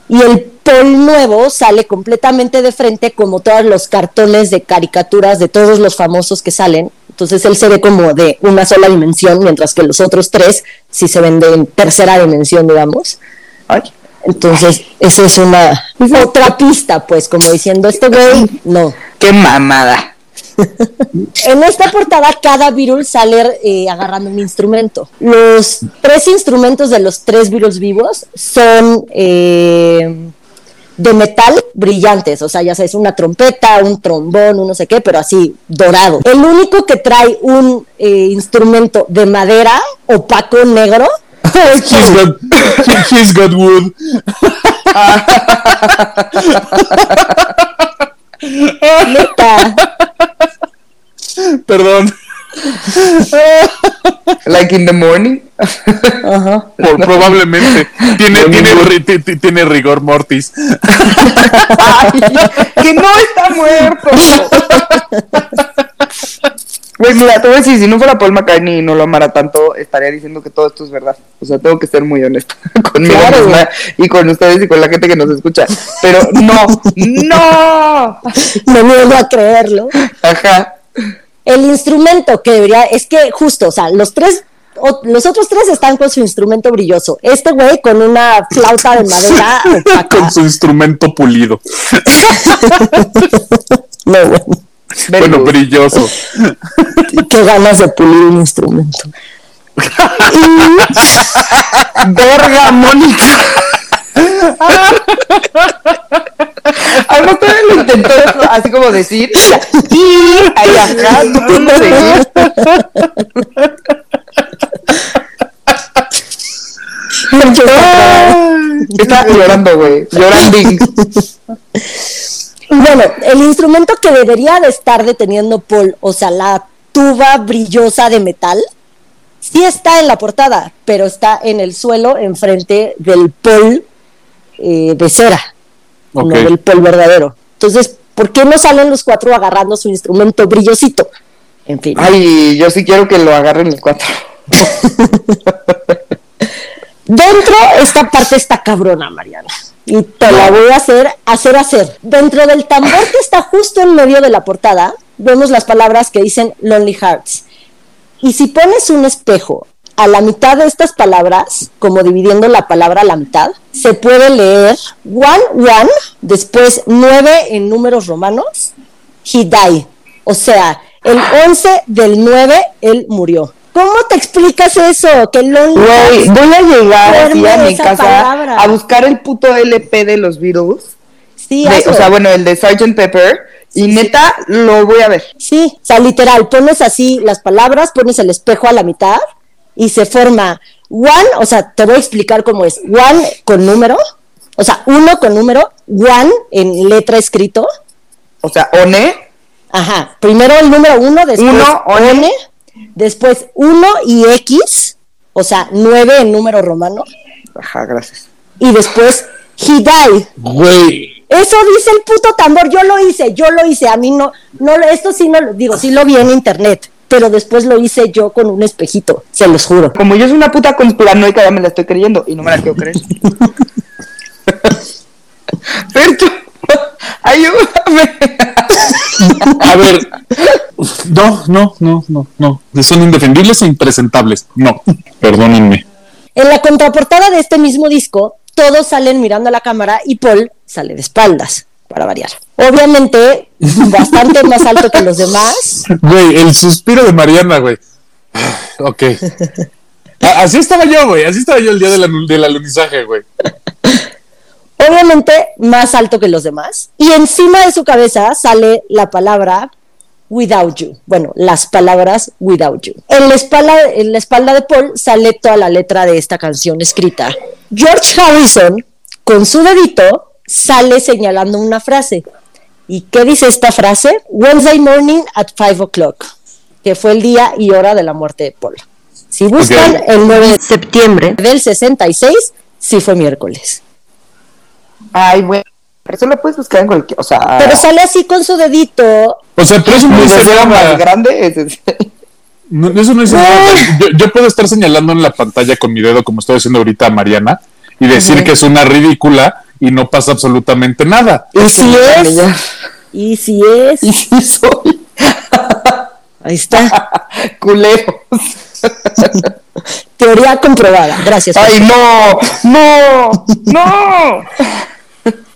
Y el Paul nuevo sale completamente de frente como todos los cartones de caricaturas de todos los famosos que salen. Entonces él se ve como de una sola dimensión, mientras que los otros tres sí se ven de tercera dimensión, digamos. Entonces, esa es una otra pista, pues, como diciendo, este güey, no. ¡Qué mamada! En esta portada cada virus sale eh, agarrando un instrumento. Los tres instrumentos de los tres virus vivos son eh, de metal brillantes, o sea, ya sabes, una trompeta, un trombón, un no sé qué, pero así dorado. El único que trae un eh, instrumento de madera opaco negro [LAUGHS] He's got, [LAUGHS] he's got wood. [LAUGHS] Neta. Perdón. Like in the morning. Ajá. Por, probablemente. Tiene, tiene, tiene, rigor mortis. Ay, que no está muerto. Güey, mira, te voy a decir, si no fuera Paul McCartney y no lo amara tanto, estaría diciendo que todo esto es verdad. O sea, tengo que ser muy honesto [LAUGHS] conmigo misma y con ustedes y con la gente que nos escucha. Pero no, no. No me a creerlo. Ajá. El instrumento que debería, es que justo, o sea, los tres los otros tres están con su instrumento brilloso. Este güey con una flauta de madera. [LAUGHS] con su instrumento pulido. [LAUGHS] no, bueno. Bueno, brilloso. Qué ganas de pulir un instrumento. [LAUGHS] Verga, Mónica. [LAUGHS] Además, todavía lo intentó así como decir. Y ahí acá, no seguir. Está llorando, güey. Llorando. [LAUGHS] Bueno, el instrumento que debería de estar deteniendo Paul, o sea, la tuba brillosa de metal, sí está en la portada, pero está en el suelo enfrente del Paul eh, de cera, no del Paul verdadero. Entonces, ¿por qué no salen los cuatro agarrando su instrumento brillosito? En fin. Ay, yo sí quiero que lo agarren los cuatro. [LAUGHS] Dentro esta parte está cabrona, Mariana y te la voy a hacer, hacer, hacer. Dentro del tambor que está justo en medio de la portada, vemos las palabras que dicen Lonely Hearts. Y si pones un espejo a la mitad de estas palabras, como dividiendo la palabra a la mitad, se puede leer one, one, después nueve en números romanos, he died. O sea, el 11 del 9, él murió. ¿Cómo te explicas eso? Que lo Güey, voy a llegar así a mi casa a buscar el puto LP de los Beatles. Sí, o sea, bueno, el de Sgt. Pepper. Y neta, lo voy a ver. Sí, o sea, literal, pones así las palabras, pones el espejo a la mitad y se forma one, o sea, te voy a explicar cómo es. One con número, o sea, uno con número, one en letra escrito. O sea, one. Ajá, primero el número uno, después uno, one Después 1 y X, o sea, 9 en número romano. Ajá, gracias. Y después he died. Güey. Eso dice el puto tambor, yo lo hice, yo lo hice, a mí no, no, esto sí no lo digo, sí lo vi en internet, pero después lo hice yo con un espejito, se los juro. Como yo soy una puta conspiranoica, ya me la estoy creyendo y no me la quiero creer. [LAUGHS] ayúdame. A ver, no, no, no, no, no. Son indefendibles e impresentables. No, perdónenme. En la contraportada de este mismo disco, todos salen mirando a la cámara y Paul sale de espaldas, para variar. Obviamente, bastante más alto que los demás. Güey, el suspiro de Mariana, güey. Ok. Así estaba yo, güey. Así estaba yo el día del, del alunizaje, güey. Obviamente obviamente más alto que los demás, y encima de su cabeza sale la palabra without you. Bueno, las palabras without you. En la espalda, en la espalda de Paul sale toda la letra de esta canción escrita. George Harrison, con su dedito, sale señalando una frase. ¿Y qué dice esta frase? Wednesday morning at 5 o'clock, que fue el día y hora de la muerte de Paul. Si buscan el 9 de septiembre del 66, sí fue miércoles. Ay, bueno. Pero eso lo puedes buscar en cualquier. O sea. Pero sale así con su dedito. O sea, pero eso no deseo más grande es. No, eso no nada. Yo, yo puedo estar señalando en la pantalla con mi dedo, como estoy haciendo ahorita a Mariana, y decir que es una ridícula y no pasa absolutamente nada. Y si es, y si es, Y sí soy. [LAUGHS] ahí está. Culeros. [LAUGHS] Teoría comprobada. Gracias. Ay, no. No. No.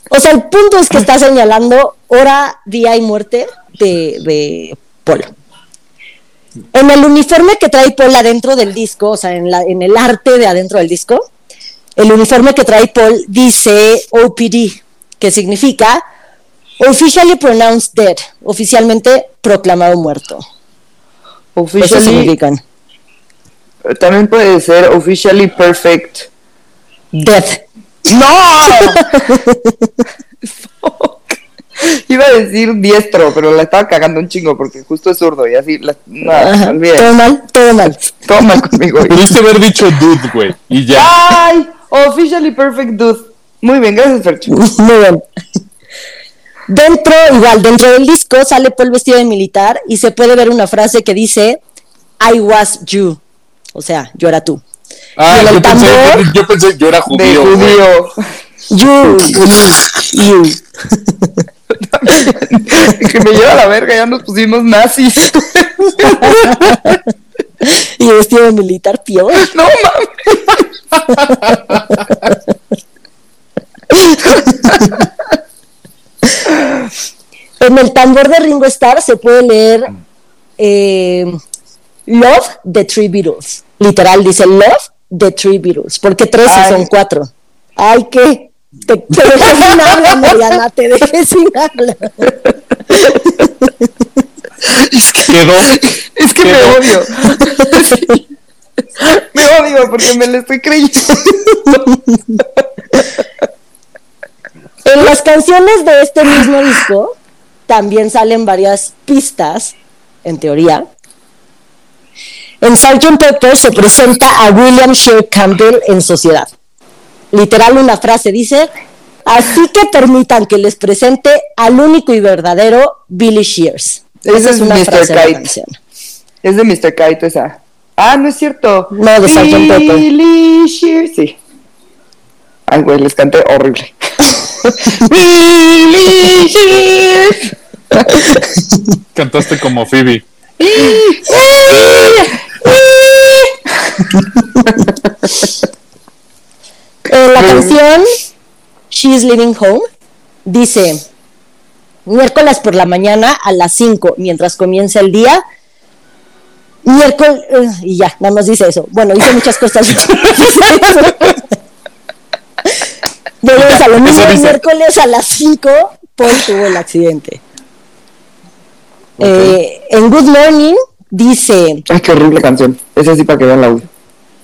O sea, el punto es que está señalando hora, día y muerte de, de Paul. En el uniforme que trae Paul adentro del disco, o sea, en, la, en el arte de adentro del disco, el uniforme que trae Paul dice OPD, que significa Officially Pronounced Dead, oficialmente proclamado muerto. Eso Officially. significan También puede ser officially perfect. death. ¡No! [LAUGHS] Iba a decir diestro, pero la estaba cagando un chingo porque justo es zurdo y así. La, no, Ajá, olvídate. todo mal, todo mal. Todo mal conmigo. Pudiste haber dicho dude, güey, y ya. ¡Ay! Officially perfect dude. Muy bien, gracias, Fercho. [LAUGHS] Muy bien. Dentro, igual, dentro del disco sale Paul vestido de militar y se puede ver una frase que dice I was you. O sea, yo era tú. Ah, yo pensé, yo pensé, yo era De judío. judío. You, you. [LAUGHS] que me lleva a la verga, ya nos pusimos nazis. [LAUGHS] [LAUGHS] Y vestido de militar, peor. [LAUGHS] no mames. En el tambor de Ringo Starr se puede leer eh, Love the Three Beatles. Literal, dice Love the Three Beatles. Porque tres Ay. son cuatro. Ay, ¿qué? Te, te sin habla, Mariana, te dejé sin habla. [LAUGHS] [LAUGHS] Quedó. Es que me odio. [LAUGHS] Sí. Me odio porque me lo estoy creyendo. En las canciones de este mismo disco también salen varias pistas, en teoría. En Sgt. Pepper se presenta a William Shea Campbell en sociedad. Literal una frase dice, así que permitan que les presente al único y verdadero Billy Shears. Esa es es una Mr. frase de la Kite. canción. Es de Mr. Kite esa. Ah, no es cierto. No, de Sgt. Pepper. Billy Shears, sí. Ay, güey, les canté horrible. [LAUGHS] Billy Shears. Cantaste como Phoebe. En la canción She's Living Home dice miércoles por la mañana a las 5 mientras comienza el día. Miércoles, eh, y ya, nada más dice eso. Bueno, dice muchas cosas. [LAUGHS] Volvemos a lo mismo. Miércoles a las 5, Paul tuvo el accidente. Eh, en Good Morning dice, Ay, qué horrible canción. Esa sí para que vean la audio.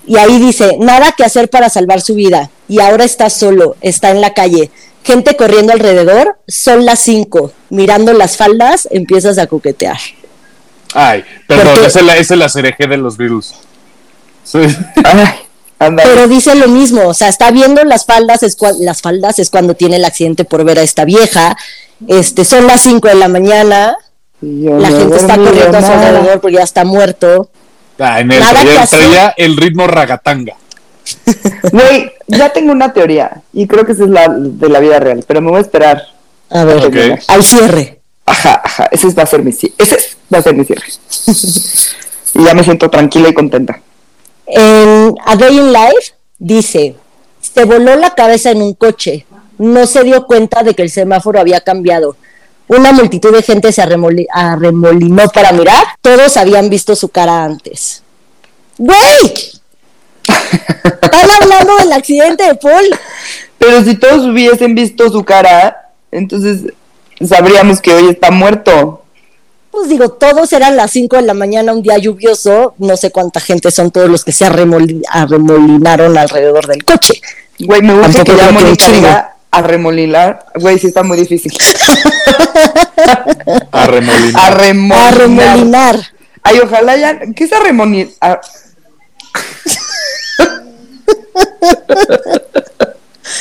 Y ahí dice, nada que hacer para salvar su vida. Y ahora está solo, está en la calle. Gente corriendo alrededor, son las 5. Mirando las faldas, empiezas a coquetear. Ay, perdón, Porque- esa es la, esa es la cereje de los Beatles. Sí. Ay, anda. Pero dice lo mismo, o sea, está viendo las faldas, es las faldas es cuando tiene el accidente por ver a esta vieja. Este, son las 5 de la mañana, la gente está corriendo a su alrededor porque ya está muerto. Ah, en el, Nada que traía, hacer. traía el ritmo ragatanga. [LAUGHS] Güey, ya tengo una teoría. Y creo que esa es la de la vida real. Pero me voy a esperar. A ver, al cierre. Ajá, ajá. Ese va a ser mi cierre. Ese es- va a ser mi cierre. y ya me siento tranquila y contenta. En A Day in Life dice, se voló la cabeza en un coche, no se dio cuenta de que el semáforo había cambiado. Una multitud de gente se arremoli- arremolinó para mirar, todos habían visto su cara antes. ¡Güey! [LAUGHS] Están hablando del accidente de Paul. Pero si todos hubiesen visto su cara, entonces sabríamos que hoy está muerto. Pues digo, todos eran las 5 de la mañana, un día lluvioso, no sé cuánta gente son todos los que se arremolinaron alrededor del coche. Güey, me gusta que ya Mónica diga arremolinar. Güey, sí está muy difícil. [LAUGHS] arremolinar. Arremolinar. Arremolinar. Ay, ojalá ya. ¿Qué es arremolinar? [LAUGHS]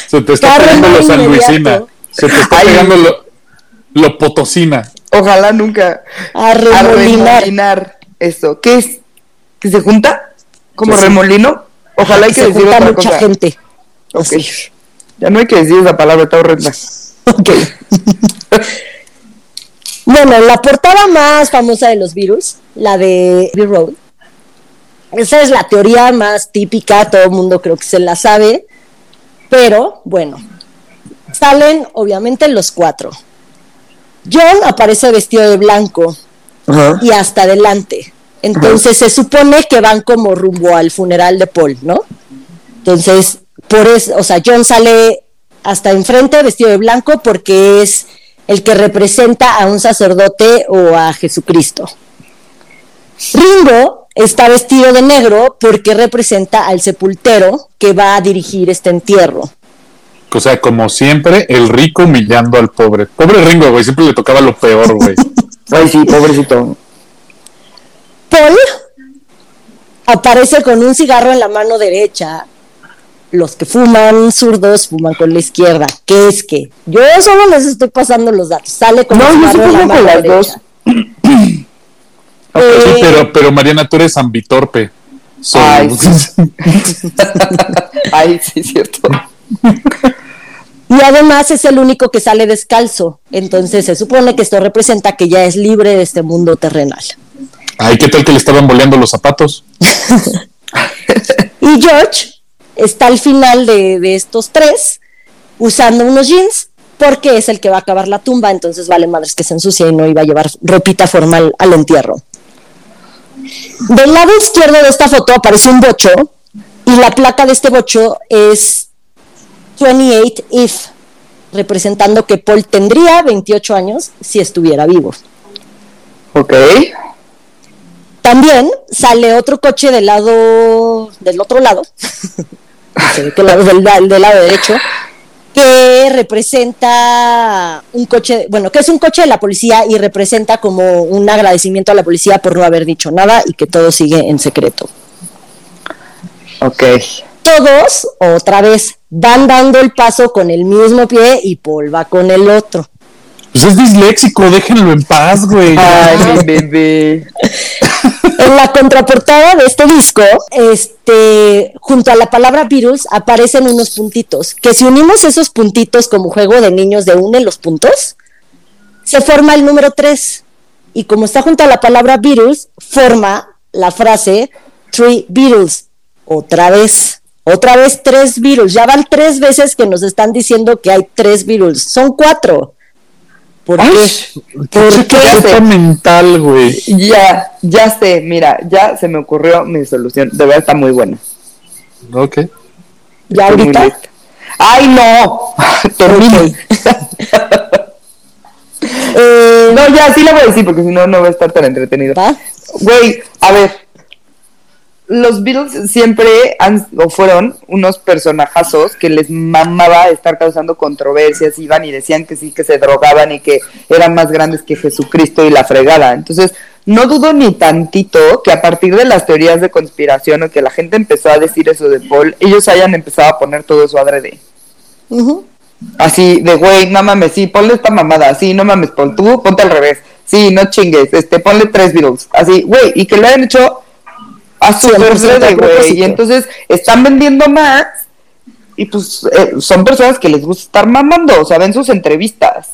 Se te está pegando lo San Luisina. Se te está pegando lo, lo potosina. Ojalá nunca. Arremolinar. Arremolinar. Eso. ¿Qué es? ¿Que se junta? ¿Como remolino? Ojalá hay que, se decir junta otra mucha cosa. gente. Ok. Así. Ya no hay que decir esa palabra, está horrenda. [LAUGHS] Ok. bueno, la portada más famosa de los virus, la de Abbey Road. Esa es la teoría más típica, todo el mundo creo que se la sabe. Pero, bueno, salen obviamente los cuatro. John aparece vestido de blanco y hasta adelante. Entonces se supone que van como rumbo al funeral de Paul, ¿no? Entonces, por eso, o sea, John sale hasta enfrente vestido de blanco porque es el que representa a un sacerdote o a Jesucristo. Ringo está vestido de negro porque representa al sepultero que va a dirigir este entierro. O sea, como siempre, el rico humillando al pobre. Pobre Ringo, güey, siempre le tocaba lo peor, güey. [LAUGHS] Ay, sí, pobrecito. Paul aparece con un cigarro en la mano derecha. Los que fuman zurdos fuman con la izquierda. ¿Qué es que? Yo solo les estoy pasando los datos. Sale con No, yo [CLEARS THROAT] sí la fumo con las derecha. dos. Eh, Sí, pero, pero Mariana, tú eres ambitorpe. So- Ay, [LAUGHS] sí. [LAUGHS] Ay, sí, cierto. Y además es el único que sale descalzo. Entonces se supone que esto representa que ya es libre de este mundo terrenal. Ay, ¿qué tal que le estaban boleando los zapatos? [LAUGHS] Y George está al final de, de estos tres usando unos jeans porque es el que va a acabar la tumba, entonces vale madres que se ensucia y no iba a llevar ropita formal al entierro. Del lado izquierdo de esta foto aparece un bocho y la placa de este bocho es 28 if, representando que Paul tendría 28 años si estuviera vivo. Ok. También sale otro coche del lado del otro lado, [LAUGHS] se ve que el lado del, del lado derecho, que representa un coche, bueno, que es un coche de la policía y representa como un agradecimiento a la policía por no haber dicho nada y que todo sigue en secreto. Ok. Todos, otra vez, van dando el paso con el mismo pie y Paul va con el otro. Pues es disléxico, déjenlo en paz, güey. Ay, mi bebé. [LAUGHS] En la contraportada de este disco, este, junto a la palabra virus aparecen unos puntitos, que si unimos esos puntitos como juego de niños de une los puntos, se forma el número 3. Y como está junto a la palabra virus, forma la frase three Beatles. Otra vez, otra vez tres virus. Ya van tres veces que nos están diciendo que hay tres virus. Son cuatro. ¿Por Ay, qué? ¿Qué ¿Por qué? chaqueta mental, güey? Ya, ya sé, mira, ya se me ocurrió mi solución. De verdad está muy buena. Ok. ¿Ya Estoy ahorita? ¡Ay, no! [LAUGHS] Termine. [LAUGHS] Eh, No, ya, sí la voy a decir porque si no, no va a estar tan entretenido. Güey, a ver. Los Beatles siempre han o fueron unos personajazos que les mamaba estar causando controversias, iban y decían que sí, que se drogaban y que eran más grandes que Jesucristo y la fregada. Entonces, no dudo ni tantito que a partir de las teorías de conspiración o que la gente empezó a decir eso de Paul, ellos hayan empezado a poner todo eso adrede. Ujú. Así de, güey, no mames, sí, ponle esta mamada, sí, no mames, Paul, tú ponte al revés, sí, no chingues, este, ponle tres Beatles, así, güey, y que lo hayan hecho a su 100% adrede, a güey, y entonces están vendiendo más, y pues eh, son personas que les gusta estar mamando, o sea, ven sus entrevistas.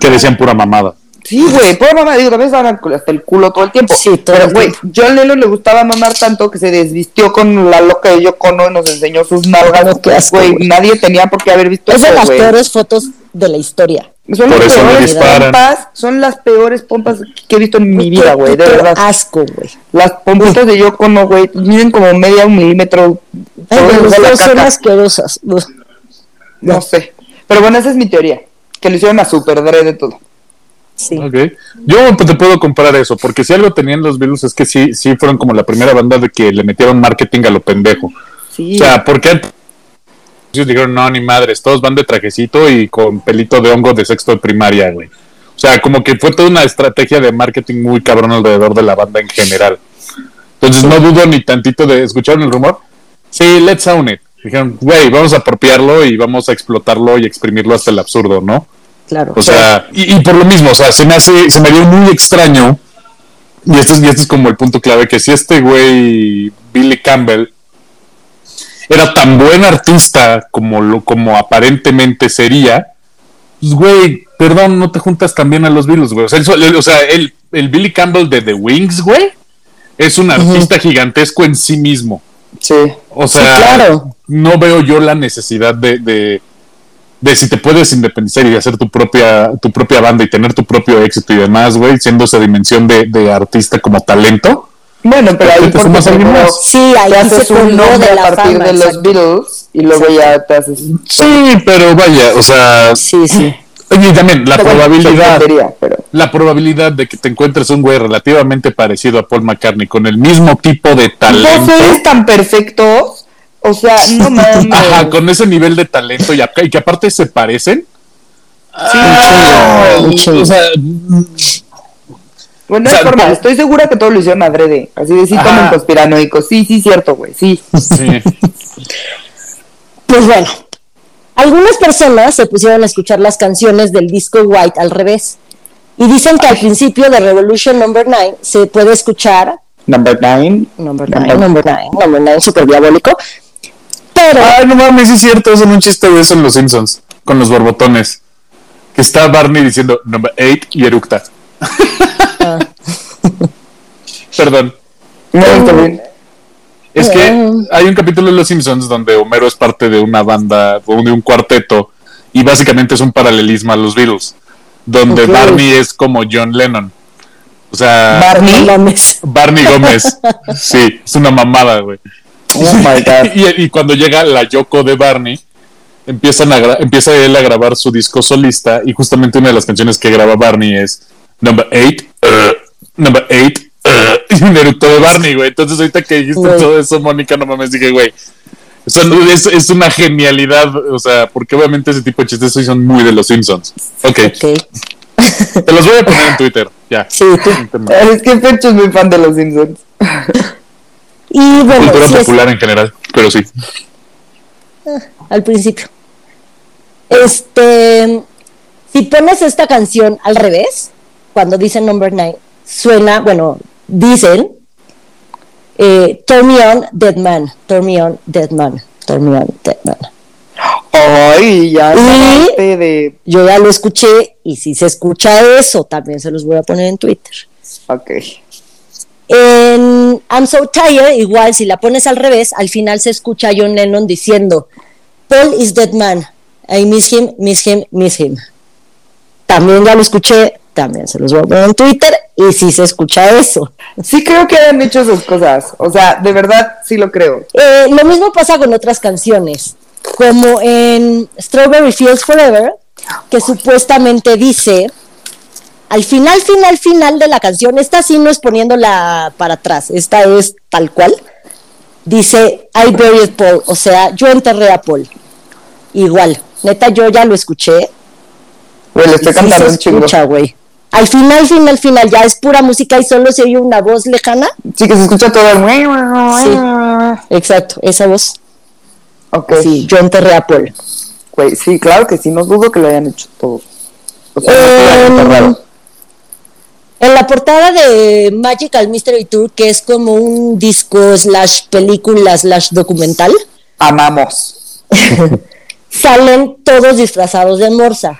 Que decían pura mamada. Sí, güey, pura mamá, digo, también estaban hasta el culo todo el tiempo. Sí, todo Pero, güey, tiempo. John Lennon le gustaba mamar tanto que se desvistió con la loca de Yoko Ono y nos enseñó sus nalgas. Güey, nadie tenía por qué haber visto Es de las peores fotos de la historia. Son Por las eso me peores disparan. pompas, son las peores pompas que he visto en mi vida, güey, de verdad. asco, güey. Las pompitas de Yoko Ono, güey, miden como media un milímetro. Ay, los dos son asquerosas. No sé. Pero bueno, esa es mi teoría. Que lo hicieron a super de todo. Sí. Ok. Yo te puedo comprar eso, porque si algo tenían los Beatles es que sí, sí fueron como la primera banda de que le metieron marketing a lo pendejo. Sí. O sea, porque dijeron, no, ni madres, todos van de trajecito y con pelito de hongo de sexto de primaria, güey. O sea, como que fue toda una estrategia de marketing muy cabrón alrededor de la banda en general. Entonces no dudo ni tantito de, ¿escucharon el rumor? Sí, let's own it. Dijeron, güey, vamos a apropiarlo y vamos a explotarlo y exprimirlo hasta el absurdo, ¿no? Claro. O sea, y, y por lo mismo, o sea, se me hace, se me dio muy extraño, y este es, y este es como el punto clave, que si este güey, Billy Campbell, era tan buen artista como lo, como aparentemente sería, pues güey, perdón, no te juntas también a los Beatles, güey. O sea, el, el- o sea, el, el Billy Campbell de The Wings, güey, es un artista gigantesco en sí mismo. Sí. O sea, claro. no veo yo la necesidad de, de, de si te puedes independizar y hacer tu propia, tu propia banda y tener tu propio éxito y demás, güey, siendo esa dimensión de, de artista como talento. Bueno, pero ahí Te porque sumas alguien más. Sí, ahí te se haces un nombre de a partir fama. de los exacto. Beatles y luego ya te haces... Sí, pero vaya, o sea, Sí, sí. oye, también la Pero bueno, probabilidad, pero... la probabilidad de que te encuentres un güey relativamente parecido a Paul McCartney con el mismo tipo de talento. voces tan perfectos. O sea, no [LAUGHS] mames. Ajá, con ese nivel de talento y, y que aparte se parecen. Sí, Ah, un chingo. o sea, Bueno, O es sea, forma. Estoy segura que todo lo hicieron adrede. Así de sí tomen conspiranoicos. Sí, sí, cierto, güey. Sí. sí. Pues bueno, algunas personas se pusieron a escuchar las canciones del disco White al revés. Y dicen que al principio de Revolution Number 9 se puede escuchar Number nine. Number 9, Number 9, Number 9, súper diabólico. Pero Ay, no mames, sí es cierto, hacen un chiste de eso en Los Simpsons, con los borbotones. Que está Barney diciendo number 8 y eructa. [LAUGHS] Perdón. No, está bien. Es que hay un capítulo de Los Simpsons donde Homero es parte de una banda o de un cuarteto y básicamente es un paralelismo a los Beatles, donde. Barney es como John Lennon. O sea, Barney. mames. Barney Gómez. [LAUGHS] Sí, es una mamada, güey. Oh my god. [LAUGHS] y, y cuando llega la Yoko de Barney, empiezan a gra- empieza él a grabar su disco solista y justamente una de las canciones que graba Barney es Number 8, Number 8, y un eructo de Barney, güey. Entonces ahorita que dijiste todo eso, Mónica, no mames, dije, güey. son- es, es una genialidad, o sea, porque obviamente ese tipo de chistes son muy de los Simpsons. Ok, Ok. [LAUGHS] te los voy a poner en Twitter, ya. Sí. Es que Pecho es muy fan de los Simpsons. [LAUGHS] Y bueno, Cultura sí es- popular en general, pero sí. al principio. Este, si pones esta canción al revés, cuando dicen number 9, suena, bueno, dicen, eh, turn me on, dead man, turn me on, dead man, turn me on, dead man. Ay, ya Y- de. Yo ya lo escuché y si se escucha eso, también se los voy a poner en Twitter. Ok. En I'm So Tired, igual si la pones al revés, al final se escucha a John Lennon diciendo, Paul is dead man, I miss him, miss him, miss him. También ya lo escuché, también se los voy a poner en Twitter y si se escucha eso. Sí creo que hayan hecho esas cosas. O sea, de verdad sí lo creo. Eh, lo mismo pasa con otras canciones, como en Strawberry Fields Forever, que supuestamente dice, al final, final, final de la canción, esta sí no es poniéndola para atrás, esta es tal cual, dice, I buried Paul, o sea, yo enterré a Paul. Igual, neta, yo ya lo escuché. Güey, le y estoy sí cantando se un chingo. escucha, güey. Al final, final, final, ya es pura música y solo se oye una voz lejana. Sí, que se escucha todo el. Exacto, esa voz. Ok. Sí, yo enterré a Paul. Güey, sí, claro que sí. No dudo que lo hayan hecho todo. O sea, no Eh, estoy enterrado. en la portada de Magical Mystery Tour, que es como un disco slash película slash documental, Amamos. [LAUGHS] salen todos disfrazados de morsa.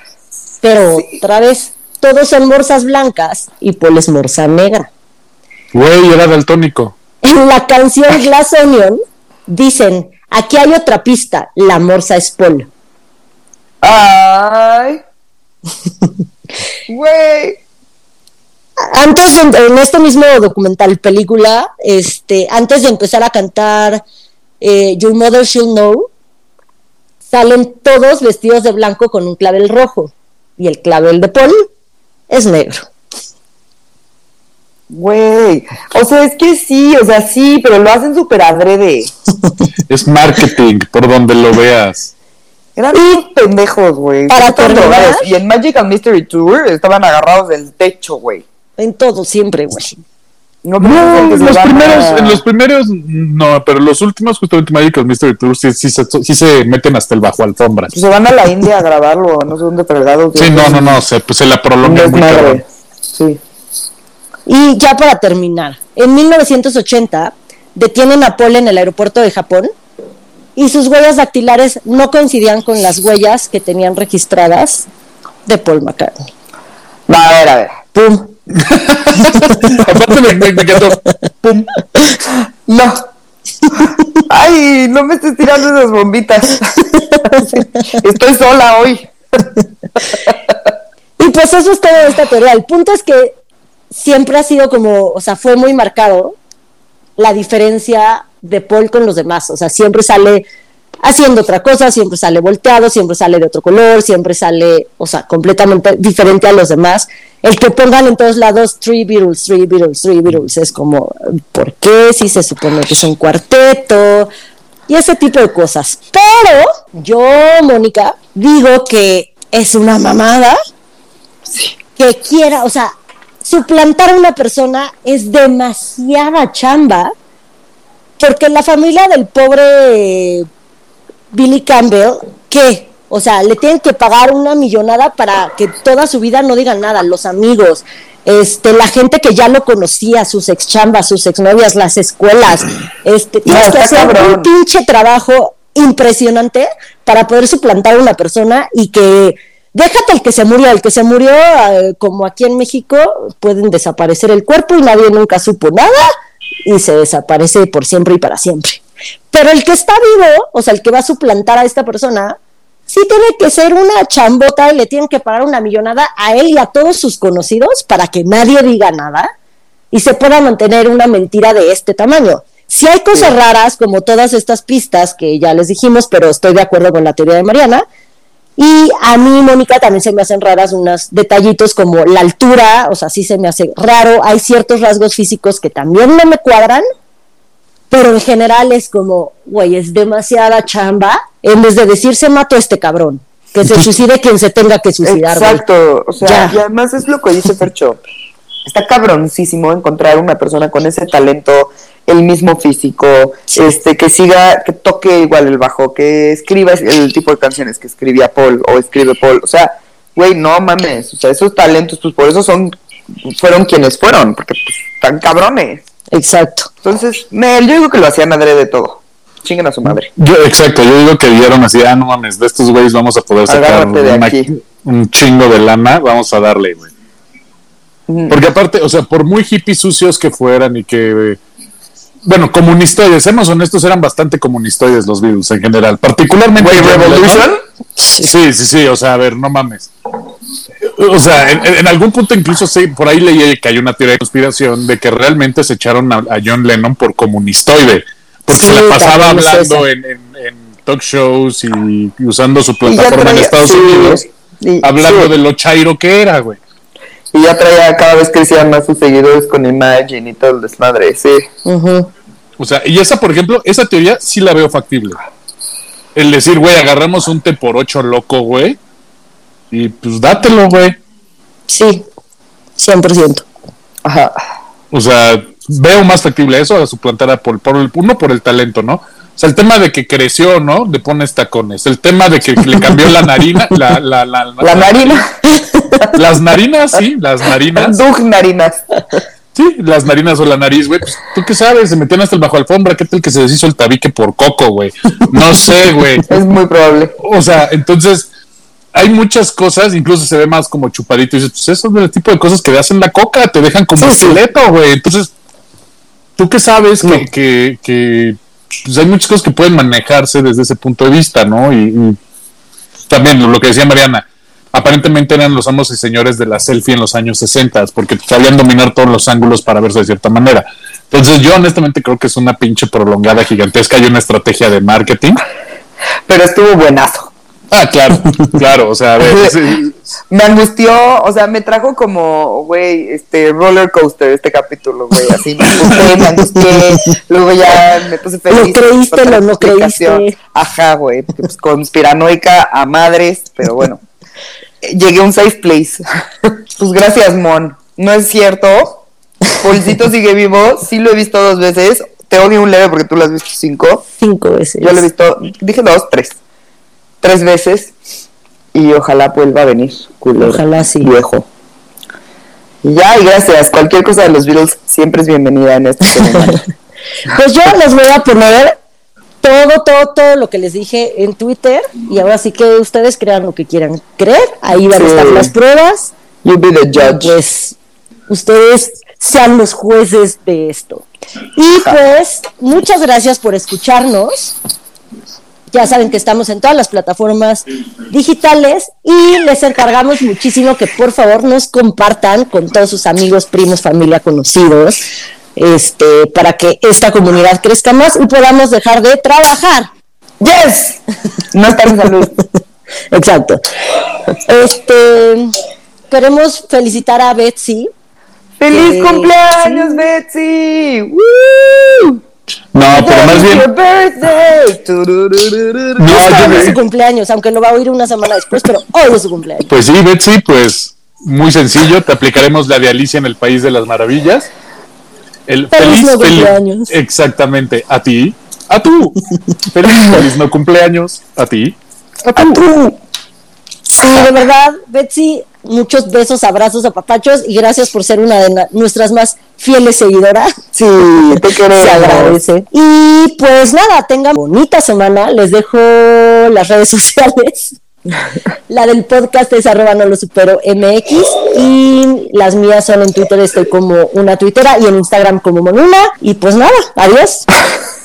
Pero otra vez, todos son morsas blancas y Paul es morsa negra. Güey, era daltónico. [LAUGHS] En la canción Glass Onion dicen, aquí hay otra pista, la morsa es Paul. Ay. [LAUGHS] Güey. antes en, en este mismo documental película este antes de empezar a cantar eh, Your Mother Should Know salen todos vestidos de blanco con un clavel rojo y el clavel de Paul es negro. Güey, o sea, es que sí, o sea, sí, pero lo hacen súper adrede. [LAUGHS] Es marketing, por donde lo veas. Eran pendejos, güey. Para terminar-. Y en Magic and Mystery Tour estaban agarrados del techo, güey. En todo, siempre, güey. No, en los primeros, a- en los primeros, no, pero los últimos, justamente Magic and Mystery Tour, sí, sí, se, sí se meten hasta el bajo alfombra. pues se van a la India a grabarlo, no sé dónde fregados. Sí, no, no, no, se, pues se la prolonga muy. Sí. Y ya para terminar, en 1980 detienen a Paul en el aeropuerto de Japón y sus huellas dactilares no coincidían con las huellas que tenían registradas de Paul McCartney. A ver, a ver. ¡Pum! Aparte me, me, me. Pum. No. Ay, no me estés tirando esas bombitas. Estoy sola hoy. Y pues eso es toda esta teoría. El punto es que siempre ha sido como, o sea, fue muy marcado la diferencia de Paul con los demás. O sea, siempre sale haciendo otra cosa, siempre sale volteado, siempre sale de otro color, siempre sale, o sea, completamente diferente a los demás. El que pongan en todos lados Three Beatles, Three Beatles, Three Beatles es como, ¿por qué? Si se supone que es un cuarteto y ese tipo de cosas. Pero yo, Mónica, digo que es una mamada que quiera, o sea, suplantar a una persona es demasiada chamba, porque la familia del pobre Billy Campbell, ¿qué? O sea, le tienen que pagar una millonada para que toda su vida no digan nada, los amigos, este, la gente que ya lo conocía, sus ex chambas, sus exnovias, las escuelas, este, tienes que hacer cabrón. un pinche trabajo impresionante para poder suplantar a una persona y que déjate el que se murió, el que se murió eh, como aquí en México pueden desaparecer el cuerpo y nadie nunca supo nada y se desaparece por siempre y para siempre. Pero el que está vivo, o sea, el que va a suplantar a esta persona, sí tiene que ser una chambota y le tienen que pagar una millonada a él y a todos sus conocidos para que nadie diga nada y se pueda mantener una mentira de este tamaño. Si hay cosas raras, como todas estas pistas que ya les dijimos, pero estoy de acuerdo con la teoría de Mariana. Y a mí, Mónica, también se me hacen raras unos detallitos como la altura, o sea, sí se me hace raro. Hay ciertos rasgos físicos que también no me cuadran, pero en general es como, güey, es demasiada chamba. En vez de decir se mató este cabrón, que se suicide quien se tenga que suicidar. Exacto, o sea, Ya. y además es lo que dice Fercho. Está cabroncísimo encontrar una persona con ese talento, el mismo físico, este, que siga, que toque igual el bajo, que escriba el tipo de canciones que escribía Paul o escribe Paul. O sea, güey, no mames, o sea, esos talentos, pues por eso son, fueron quienes fueron, porque pues están cabrones. Exacto. Entonces, Mel, yo digo que lo hacían adrede de todo. Chinguen a su madre. Yo, exacto, yo digo que vieron así, ah, no mames, de estos güeyes vamos a poder sacar una- un chingo de lana, vamos a darle, güey. Ujú. Porque aparte, o sea, por muy hippies sucios que fueran y que, bueno, comunistoides, seamos honestos, eran bastante comunistoides los Beatles en general, particularmente... Revolution. Lennon. Sí, sí, sí, o sea, a ver, no mames. O sea, en, en algún punto incluso sí, por ahí leí que hay una teoría de conspiración de que realmente se echaron a, a John Lennon por comunistoide, porque se Sí, la pasaba hablando en, en- en talk shows y, y usando su plataforma en Estados sí, Unidos, y- hablando sí. de lo chairo que era, güey. Y ya traía, cada vez crecían más sus seguidores con Imagine y todo el desmadre, sí. O sea, y esa, por ejemplo, esa teoría sí la veo factible. El decir, güey, agarramos un T por 8 loco, güey, y pues dátelo, güey. Sí, 100%. Ajá. O sea, veo más factible eso a suplantar a Paul. Por el, uno, por el talento, ¿no? O sea, el tema de que creció, ¿no? Le pones tacones. El tema de que le cambió la narina. La, la, la, La narina. Las narinas, sí, las narinas. [LAUGHS] Doug Narinas. Sí, las narinas o la nariz, güey. Pues, ¿Tú qué sabes? Se metían hasta el bajo alfombra. ¿Qué tal que se deshizo el tabique por coco, güey? No sé, güey. [LAUGHS] Es muy probable. O sea, entonces hay muchas cosas, incluso se ve más como chupadito. Y dices, pues eso es del tipo de cosas que hacen la coca, te dejan como Sí, esqueleto, güey. Entonces, ¿tú qué sabes No. que, que, que, pues hay muchas cosas que pueden manejarse desde ese punto de vista, ¿no? Y, y también lo, lo que decía Mariana, aparentemente eran los amos y señores de la selfie en los años 60, porque sabían dominar todos los ángulos para verse de cierta manera. Entonces, yo honestamente creo que es una pinche prolongada gigantesca y una estrategia de marketing pero estuvo buenazo. Ah, claro, claro, o sea, a ver, sí, [LAUGHS] Me angustió, o sea, me trajo como, güey, este roller coaster este capítulo, güey, así me angustié, me angustié, luego ya me puse feliz. Lo creíste, lo no creíste. Ajá, güey, pues conspiranoica a madres, pero bueno. Llegué a un safe place. [LAUGHS] pues gracias, Mon. No es cierto. Policito sigue vivo, sí lo he visto dos veces. Te odio un leve porque tú lo has visto cinco. Cinco veces. Yo lo he visto, dije dos, tres. Tres veces. Y ojalá vuelva a venir, culero. Ojalá sí. Viejo. Ya, y gracias. Cualquier cosa de los Beatles siempre es bienvenida en este [LAUGHS] ceremonia. Pues yo les voy a poner todo, todo, todo lo que les dije en Twitter y ahora sí que ustedes crean lo que quieran creer. Ahí van a estar las pruebas. You be the judge. Pues ustedes sean los jueces de esto. Y pues muchas gracias por escucharnos. Ya saben que estamos en todas las plataformas digitales y les encargamos muchísimo que por favor nos compartan con todos sus amigos, primos, familia, conocidos, este, para que esta comunidad crezca más y podamos dejar de trabajar. Yes. No estar en salud. [LAUGHS] Exacto. Este, queremos felicitar a Betsy. ¡Feliz Eh, cumpleaños, sí. Betsy! ¡Woo! No, pero más bien. No, yo hoy es su cumpleaños, aunque lo va a oír una semana después, pero hoy es su cumpleaños. pues sí, Betsy, pues muy sencillo, te aplicaremos la de Alicia en el País de las Maravillas. El Feliz no cumpleaños. Exactamente, a ti, a tú. [LAUGHS] Feliz, feliz no cumpleaños, a ti. A tú. Sí, de verdad, Betsy, muchos besos, abrazos, apapachos y gracias por ser una de nuestras más fieles seguidoras. Sí, te [LAUGHS] queremos. Se agradece. Y pues nada, tengan bonita semana. Les dejo las redes [LAUGHS] sociales. La del podcast es arroba no lo supero MX y las mías son en Twitter, estoy como una tuitera y en Instagram como Monuna. Y pues nada, adiós.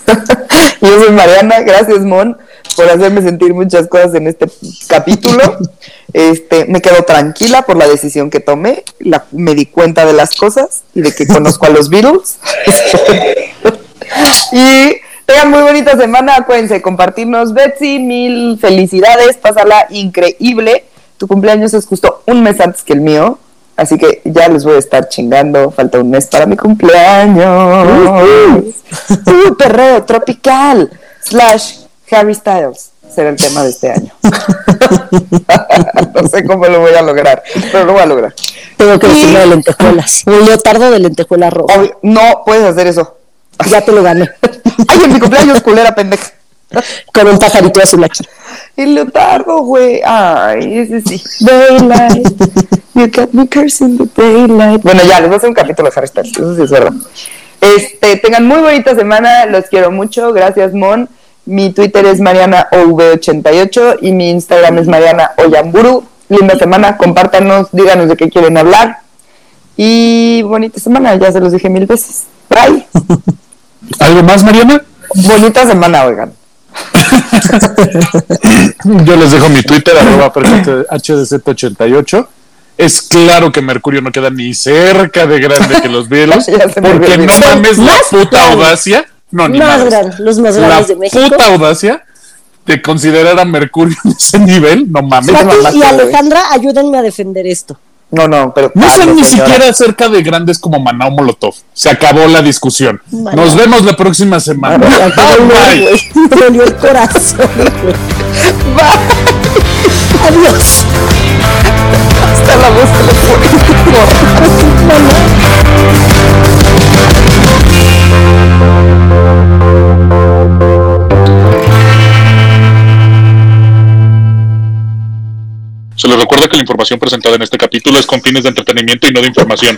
[LAUGHS] Yo soy Mariana, gracias Mon por hacerme sentir muchas cosas en este capítulo. [LAUGHS] Este, me quedo tranquila por la decisión que tomé, la- me di cuenta de las cosas y de que conozco a los Beatles. [LAUGHS] y tengan muy bonita semana, acuérdense compartirnos Betsy, mil felicidades, pásala increíble. Tu cumpleaños es justo un mes antes que el mío. Así que ya les voy a estar chingando. Falta un mes para mi cumpleaños. Uh, perreo tropical slash Harry Styles será el tema de este año. [LAUGHS] no sé cómo lo voy a lograr, pero lo voy a lograr. Tengo que decirlo de lentejuelas. Un leotardo de lentejuela roja. Obvio, no puedes hacer eso. Ya te lo gané. [LAUGHS] Ay, en mi cumpleaños, culera pendeja. Con un pajarito azul aquí. El leotardo, güey. Ay, ese sí. Daylight. You got me cursing the daylight. Bueno, ya, les voy a hacer un capítulo de Harry Styles. Eso sí es verdad. Este, tengan muy bonita semana. Los quiero mucho. Gracias, Mon. Mi Twitter es MarianaOV88 y mi Instagram es Mariana Oyamburu. Linda semana. Compártanos, díganos de qué quieren hablar. Y bonita semana. Ya se los dije mil veces. Bye. [LAUGHS] ¿Algo más, Mariana? bonita semana, oigan. [LAUGHS] Yo les dejo mi Twitter, arroba HDZ88. Es claro que Mercurio no queda ni cerca de grande que los [LAUGHS] Beatles, porque no mames la Más puta audacia. No, ni Más grandes, los más La grandes de México. puta audacia de considerar a Mercurio en ese nivel. No mames. Mamaste, y. Alejandra, ayúdenme a defender esto. No, no, pero. No son ni señora. siquiera cerca de grandes como Manao Molotov. Se acabó la discusión. Manao. Nos vemos la próxima semana. Me Bye, bye. dolió el corazón. Adiós. Hasta la voz Se les recuerda que la información presentada en este capítulo es con fines de entretenimiento y no de información.